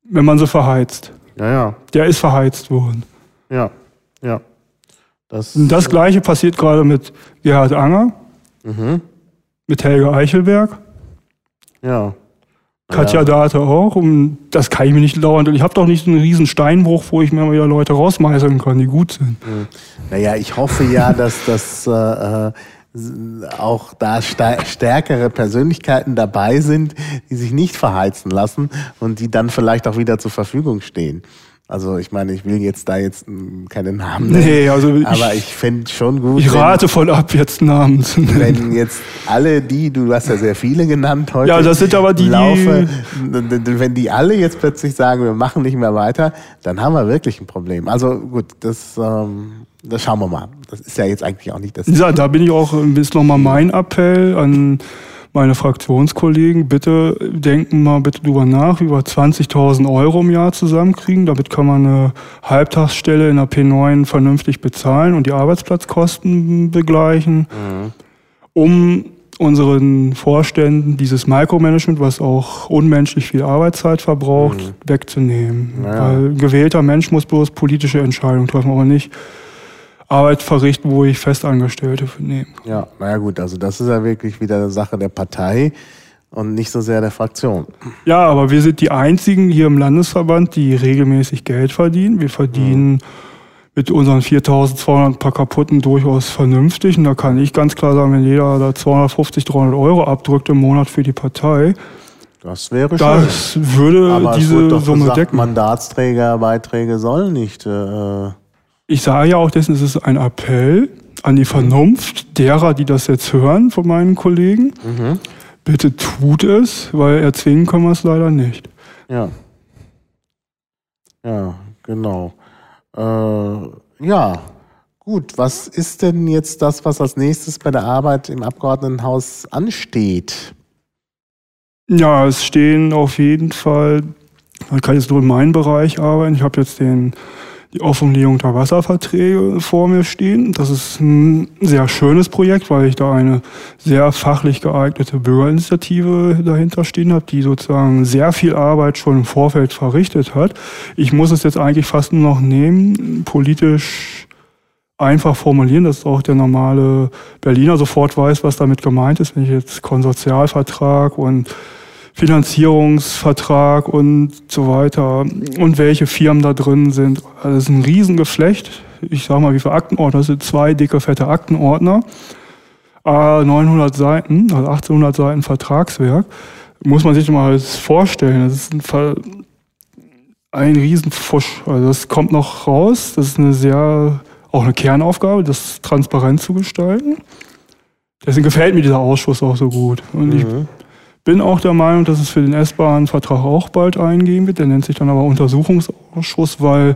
wenn man sie verheizt. Ja, ja, Der ist verheizt worden. ja, ja. Das, das Gleiche passiert gerade mit Gerhard Anger, mhm. mit Helge Eichelberg, ja. Katja ja. Date auch. Und das kann ich mir nicht dauernd. Und ich habe doch nicht so einen riesen Steinbruch, wo ich mir mal wieder Leute rausmeißeln kann, die gut sind. Naja, ich hoffe ja, dass das äh, äh, auch da stärkere Persönlichkeiten dabei sind, die sich nicht verheizen lassen und die dann vielleicht auch wieder zur Verfügung stehen. Also ich meine, ich will jetzt da jetzt keine Namen nennen, Nee, also ich- aber ich fände schon gut, Ich wenn, rate von ab, jetzt Namen zu nennen. wenn jetzt alle die, du hast ja sehr viele genannt heute. Ja, das sind aber die, Laufe, wenn die alle jetzt plötzlich sagen, wir machen nicht mehr weiter, dann haben wir wirklich ein Problem. Also gut, das, ähm, das schauen wir mal. Das ist ja jetzt eigentlich auch nicht das. Ja, da bin ich auch, ist nochmal mein Appell an meine Fraktionskollegen. Bitte denken mal bitte drüber nach, wie wir 20.000 Euro im Jahr zusammenkriegen. Damit kann man eine Halbtagsstelle in der P9 vernünftig bezahlen und die Arbeitsplatzkosten begleichen, um unseren Vorständen dieses Micromanagement, was auch unmenschlich viel Arbeitszeit verbraucht, wegzunehmen. Ja. Weil ein gewählter Mensch muss bloß politische Entscheidungen treffen, aber nicht Arbeit verrichten, wo ich Festangestellte nehme. Ja, naja gut, also das ist ja wirklich wieder eine Sache der Partei und nicht so sehr der Fraktion. Ja, aber wir sind die einzigen hier im Landesverband, die regelmäßig Geld verdienen. Wir verdienen mit unseren 4200 paar kaputten durchaus vernünftig. Und da kann ich ganz klar sagen, wenn jeder da 250, 300 Euro abdrückt im Monat für die Partei, Das wäre schön. das würde Aber es diese wurde doch Summe gesagt, decken. Mandatsträgerbeiträge sollen nicht. Äh, Ich sage ja auch dessen, es ist ein Appell an die Vernunft derer, die das jetzt hören von meinen Kollegen. bitte tut es, weil erzwingen können wir es leider nicht. Ja. Ja, genau. Äh, ja, gut. Was ist denn jetzt das, was als nächstes bei der Arbeit im Abgeordnetenhaus ansteht? Ja, es stehen auf jeden Fall, man kann jetzt nur in meinem Bereich arbeiten. Ich habe jetzt den die Offenlegung der Wasserverträge vor mir stehen. Das ist ein sehr schönes Projekt, weil ich da eine sehr fachlich geeignete Bürgerinitiative dahinter stehen habe, die sozusagen sehr viel Arbeit schon im Vorfeld verrichtet hat. Ich muss es jetzt eigentlich fast nur noch nehmen, politisch einfach formulieren, dass auch der normale Berliner sofort weiß, was damit gemeint ist, wenn ich jetzt Konsortialvertrag und Finanzierungsvertrag und so weiter und welche Firmen da drin sind. Also das ist ein Riesengeflecht. Ich sag mal, wie viele Aktenordner? Das sind zwei dicke, fette Aktenordner. 900 Seiten, also 1800 Seiten Vertragswerk. Muss man sich mal vorstellen. Das ist ein, ein Riesenfusch. Also das kommt noch raus. Das ist eine sehr, auch eine Kernaufgabe, das transparent zu gestalten. Deswegen gefällt mir dieser Ausschuss auch so gut. Und mhm. ich bin auch der Meinung, dass es für den S-Bahn-Vertrag auch bald eingehen wird. Der nennt sich dann aber Untersuchungsausschuss, weil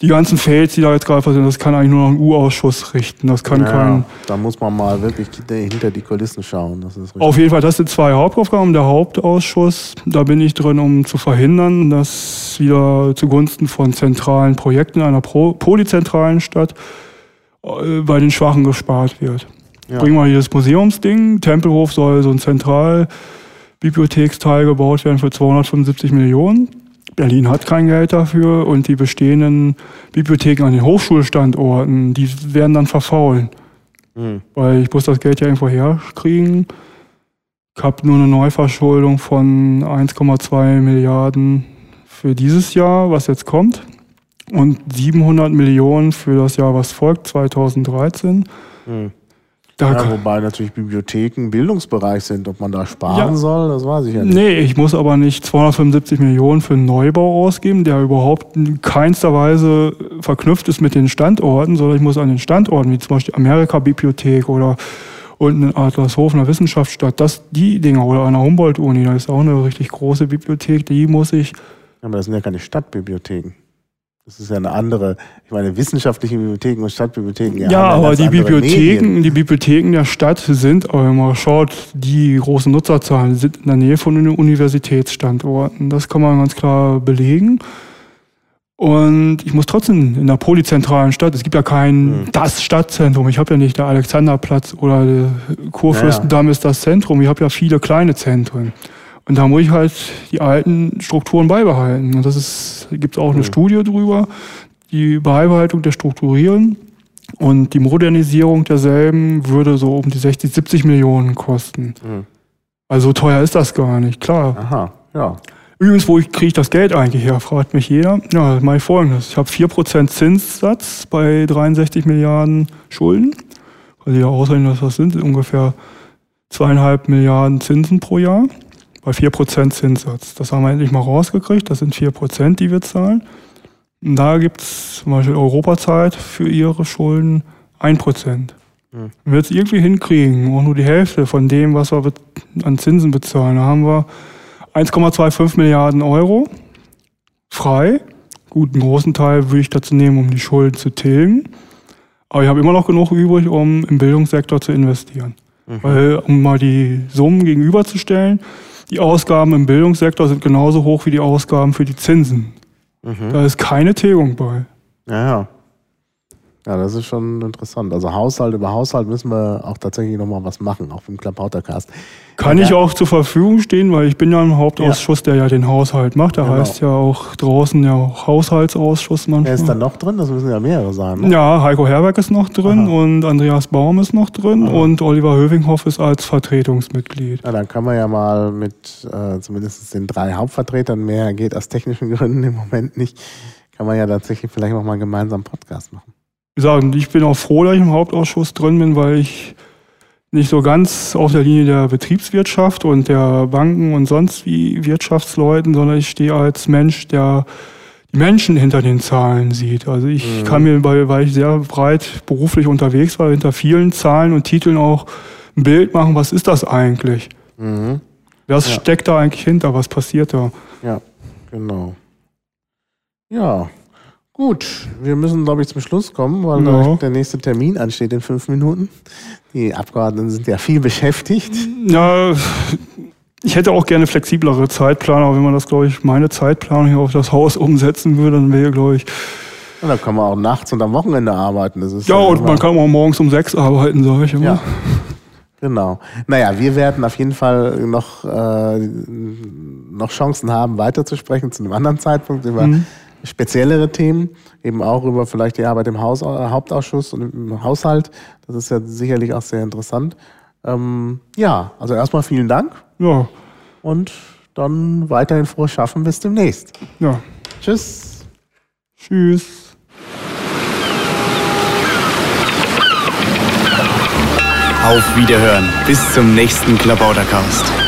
die ganzen Fails, die da jetzt gerade passieren, das kann eigentlich nur noch ein U-Ausschuss richten. Das kann ja, kein. Da muss man mal wirklich hinter die Kulissen schauen. Auf jeden Fall, das sind zwei Hauptaufgaben. Der Hauptausschuss, da bin ich drin, um zu verhindern, dass wieder zugunsten von zentralen Projekten einer polyzentralen Stadt äh, bei den Schwachen gespart wird. Ja. Bringen wir hier das Museumsding. Tempelhof soll so ein zentral Bibliotheksteil gebaut werden für 275 Millionen. Berlin hat kein Geld dafür und die bestehenden Bibliotheken an den Hochschulstandorten, die werden dann verfaulen. Mhm. Weil ich muss das Geld ja irgendwo herkriegen. Ich habe nur eine Neuverschuldung von 1,2 Milliarden für dieses Jahr, was jetzt kommt. Und 700 Millionen für das Jahr, was folgt, 2013. Mhm. Ja, wobei natürlich Bibliotheken Bildungsbereich sind. Ob man da sparen ja. soll, das weiß ich ja nicht. Nee, ich muss aber nicht 275 Millionen für einen Neubau ausgeben, der überhaupt in keinster Weise verknüpft ist mit den Standorten, sondern ich muss an den Standorten, wie zum Beispiel Amerika-Bibliothek oder unten in Adlershofener Wissenschaftsstadt, das, die Dinger oder an der Humboldt-Uni, da ist auch eine richtig große Bibliothek, die muss ich. Aber das sind ja keine Stadtbibliotheken. Das ist ja eine andere, ich meine, wissenschaftliche Bibliotheken und Stadtbibliotheken. Ja, ja aber die Bibliotheken, die Bibliotheken der Stadt sind, aber wenn man schaut, die großen Nutzerzahlen sind in der Nähe von den Universitätsstandorten. Das kann man ganz klar belegen. Und ich muss trotzdem in der polyzentralen Stadt, es gibt ja kein hm. das Stadtzentrum. Ich habe ja nicht der Alexanderplatz oder der Kurfürstendamm ja, ja. ist das Zentrum. Ich habe ja viele kleine Zentren. Und da muss ich halt die alten Strukturen beibehalten. Und das ist, gibt es auch eine mhm. Studie drüber, die Beibehaltung der Strukturen und die Modernisierung derselben würde so um die 60, 70 Millionen kosten. Mhm. Also teuer ist das gar nicht, klar. Aha, ja. Übrigens, wo kriege ich das Geld eigentlich her, fragt mich jeder. Ja, mache ich folgendes. Ich habe 4% Zinssatz bei 63 Milliarden Schulden. Also ja ausrechnen, was das sind, ungefähr zweieinhalb Milliarden Zinsen pro Jahr bei 4% Zinssatz. Das haben wir endlich mal rausgekriegt. Das sind 4%, die wir zahlen. Und da gibt es zum Beispiel Europazeit für ihre Schulden 1%. Mhm. Wenn wir jetzt irgendwie hinkriegen, auch nur die Hälfte von dem, was wir an Zinsen bezahlen, da haben wir 1,25 Milliarden Euro frei. Gut, einen großen Teil würde ich dazu nehmen, um die Schulden zu tilgen. Aber ich habe immer noch genug übrig, um im Bildungssektor zu investieren. Mhm. Weil, um mal die Summen gegenüberzustellen, die Ausgaben im Bildungssektor sind genauso hoch wie die Ausgaben für die Zinsen. Mhm. Da ist keine Tilgung bei. Ja, ja. Ja, das ist schon interessant. Also Haushalt über Haushalt müssen wir auch tatsächlich nochmal was machen, auch im Klappautercast. Kann ja, ich auch zur Verfügung stehen, weil ich bin ja im Hauptausschuss, ja. der ja den Haushalt macht. Der genau. heißt ja auch draußen ja auch Haushaltsausschuss manchmal. Wer ist da noch drin? Das müssen ja mehrere sein. Ne? Ja, Heiko Herberg ist noch drin Aha. und Andreas Baum ist noch drin Aha. und Oliver Hövinghoff ist als Vertretungsmitglied. Ja, dann kann man ja mal mit äh, zumindest den drei Hauptvertretern, mehr geht aus technischen Gründen im Moment nicht, kann man ja tatsächlich vielleicht nochmal einen gemeinsamen Podcast machen gesagt, ich bin auch froh, dass ich im Hauptausschuss drin bin, weil ich nicht so ganz auf der Linie der Betriebswirtschaft und der Banken und sonst wie Wirtschaftsleuten, sondern ich stehe als Mensch, der die Menschen hinter den Zahlen sieht. Also ich mhm. kann mir, weil, weil ich sehr breit beruflich unterwegs war, hinter vielen Zahlen und Titeln auch ein Bild machen, was ist das eigentlich? Mhm. Was ja. steckt da eigentlich hinter? Was passiert da? Ja, genau. Ja, gut. Wir müssen, glaube ich, zum Schluss kommen, weil ja. der nächste Termin ansteht in fünf Minuten. Die Abgeordneten sind ja viel beschäftigt. Ja, ich hätte auch gerne flexiblere Zeitplan, aber wenn man das, glaube ich, meine Zeitplanung hier auf das Haus umsetzen würde, dann wäre, glaube ich. Ja, dann kann man auch nachts und am Wochenende arbeiten. ja, und man kann auch morgens um sechs arbeiten, sage ich immer. Ja. Genau. Naja, wir werden auf jeden Fall noch, äh, noch Chancen haben, weiterzusprechen zu einem anderen Zeitpunkt über mhm. Speziellere Themen, eben auch über vielleicht die Arbeit im Haus, äh, Hauptausschuss und im Haushalt. Das ist ja sicherlich auch sehr interessant. Ähm, ja, also erstmal vielen Dank. Ja. Und dann weiterhin frohes Schaffen. Bis demnächst. Ja. Tschüss. Tschüss. Auf Wiederhören. Bis zum nächsten Klabautercast.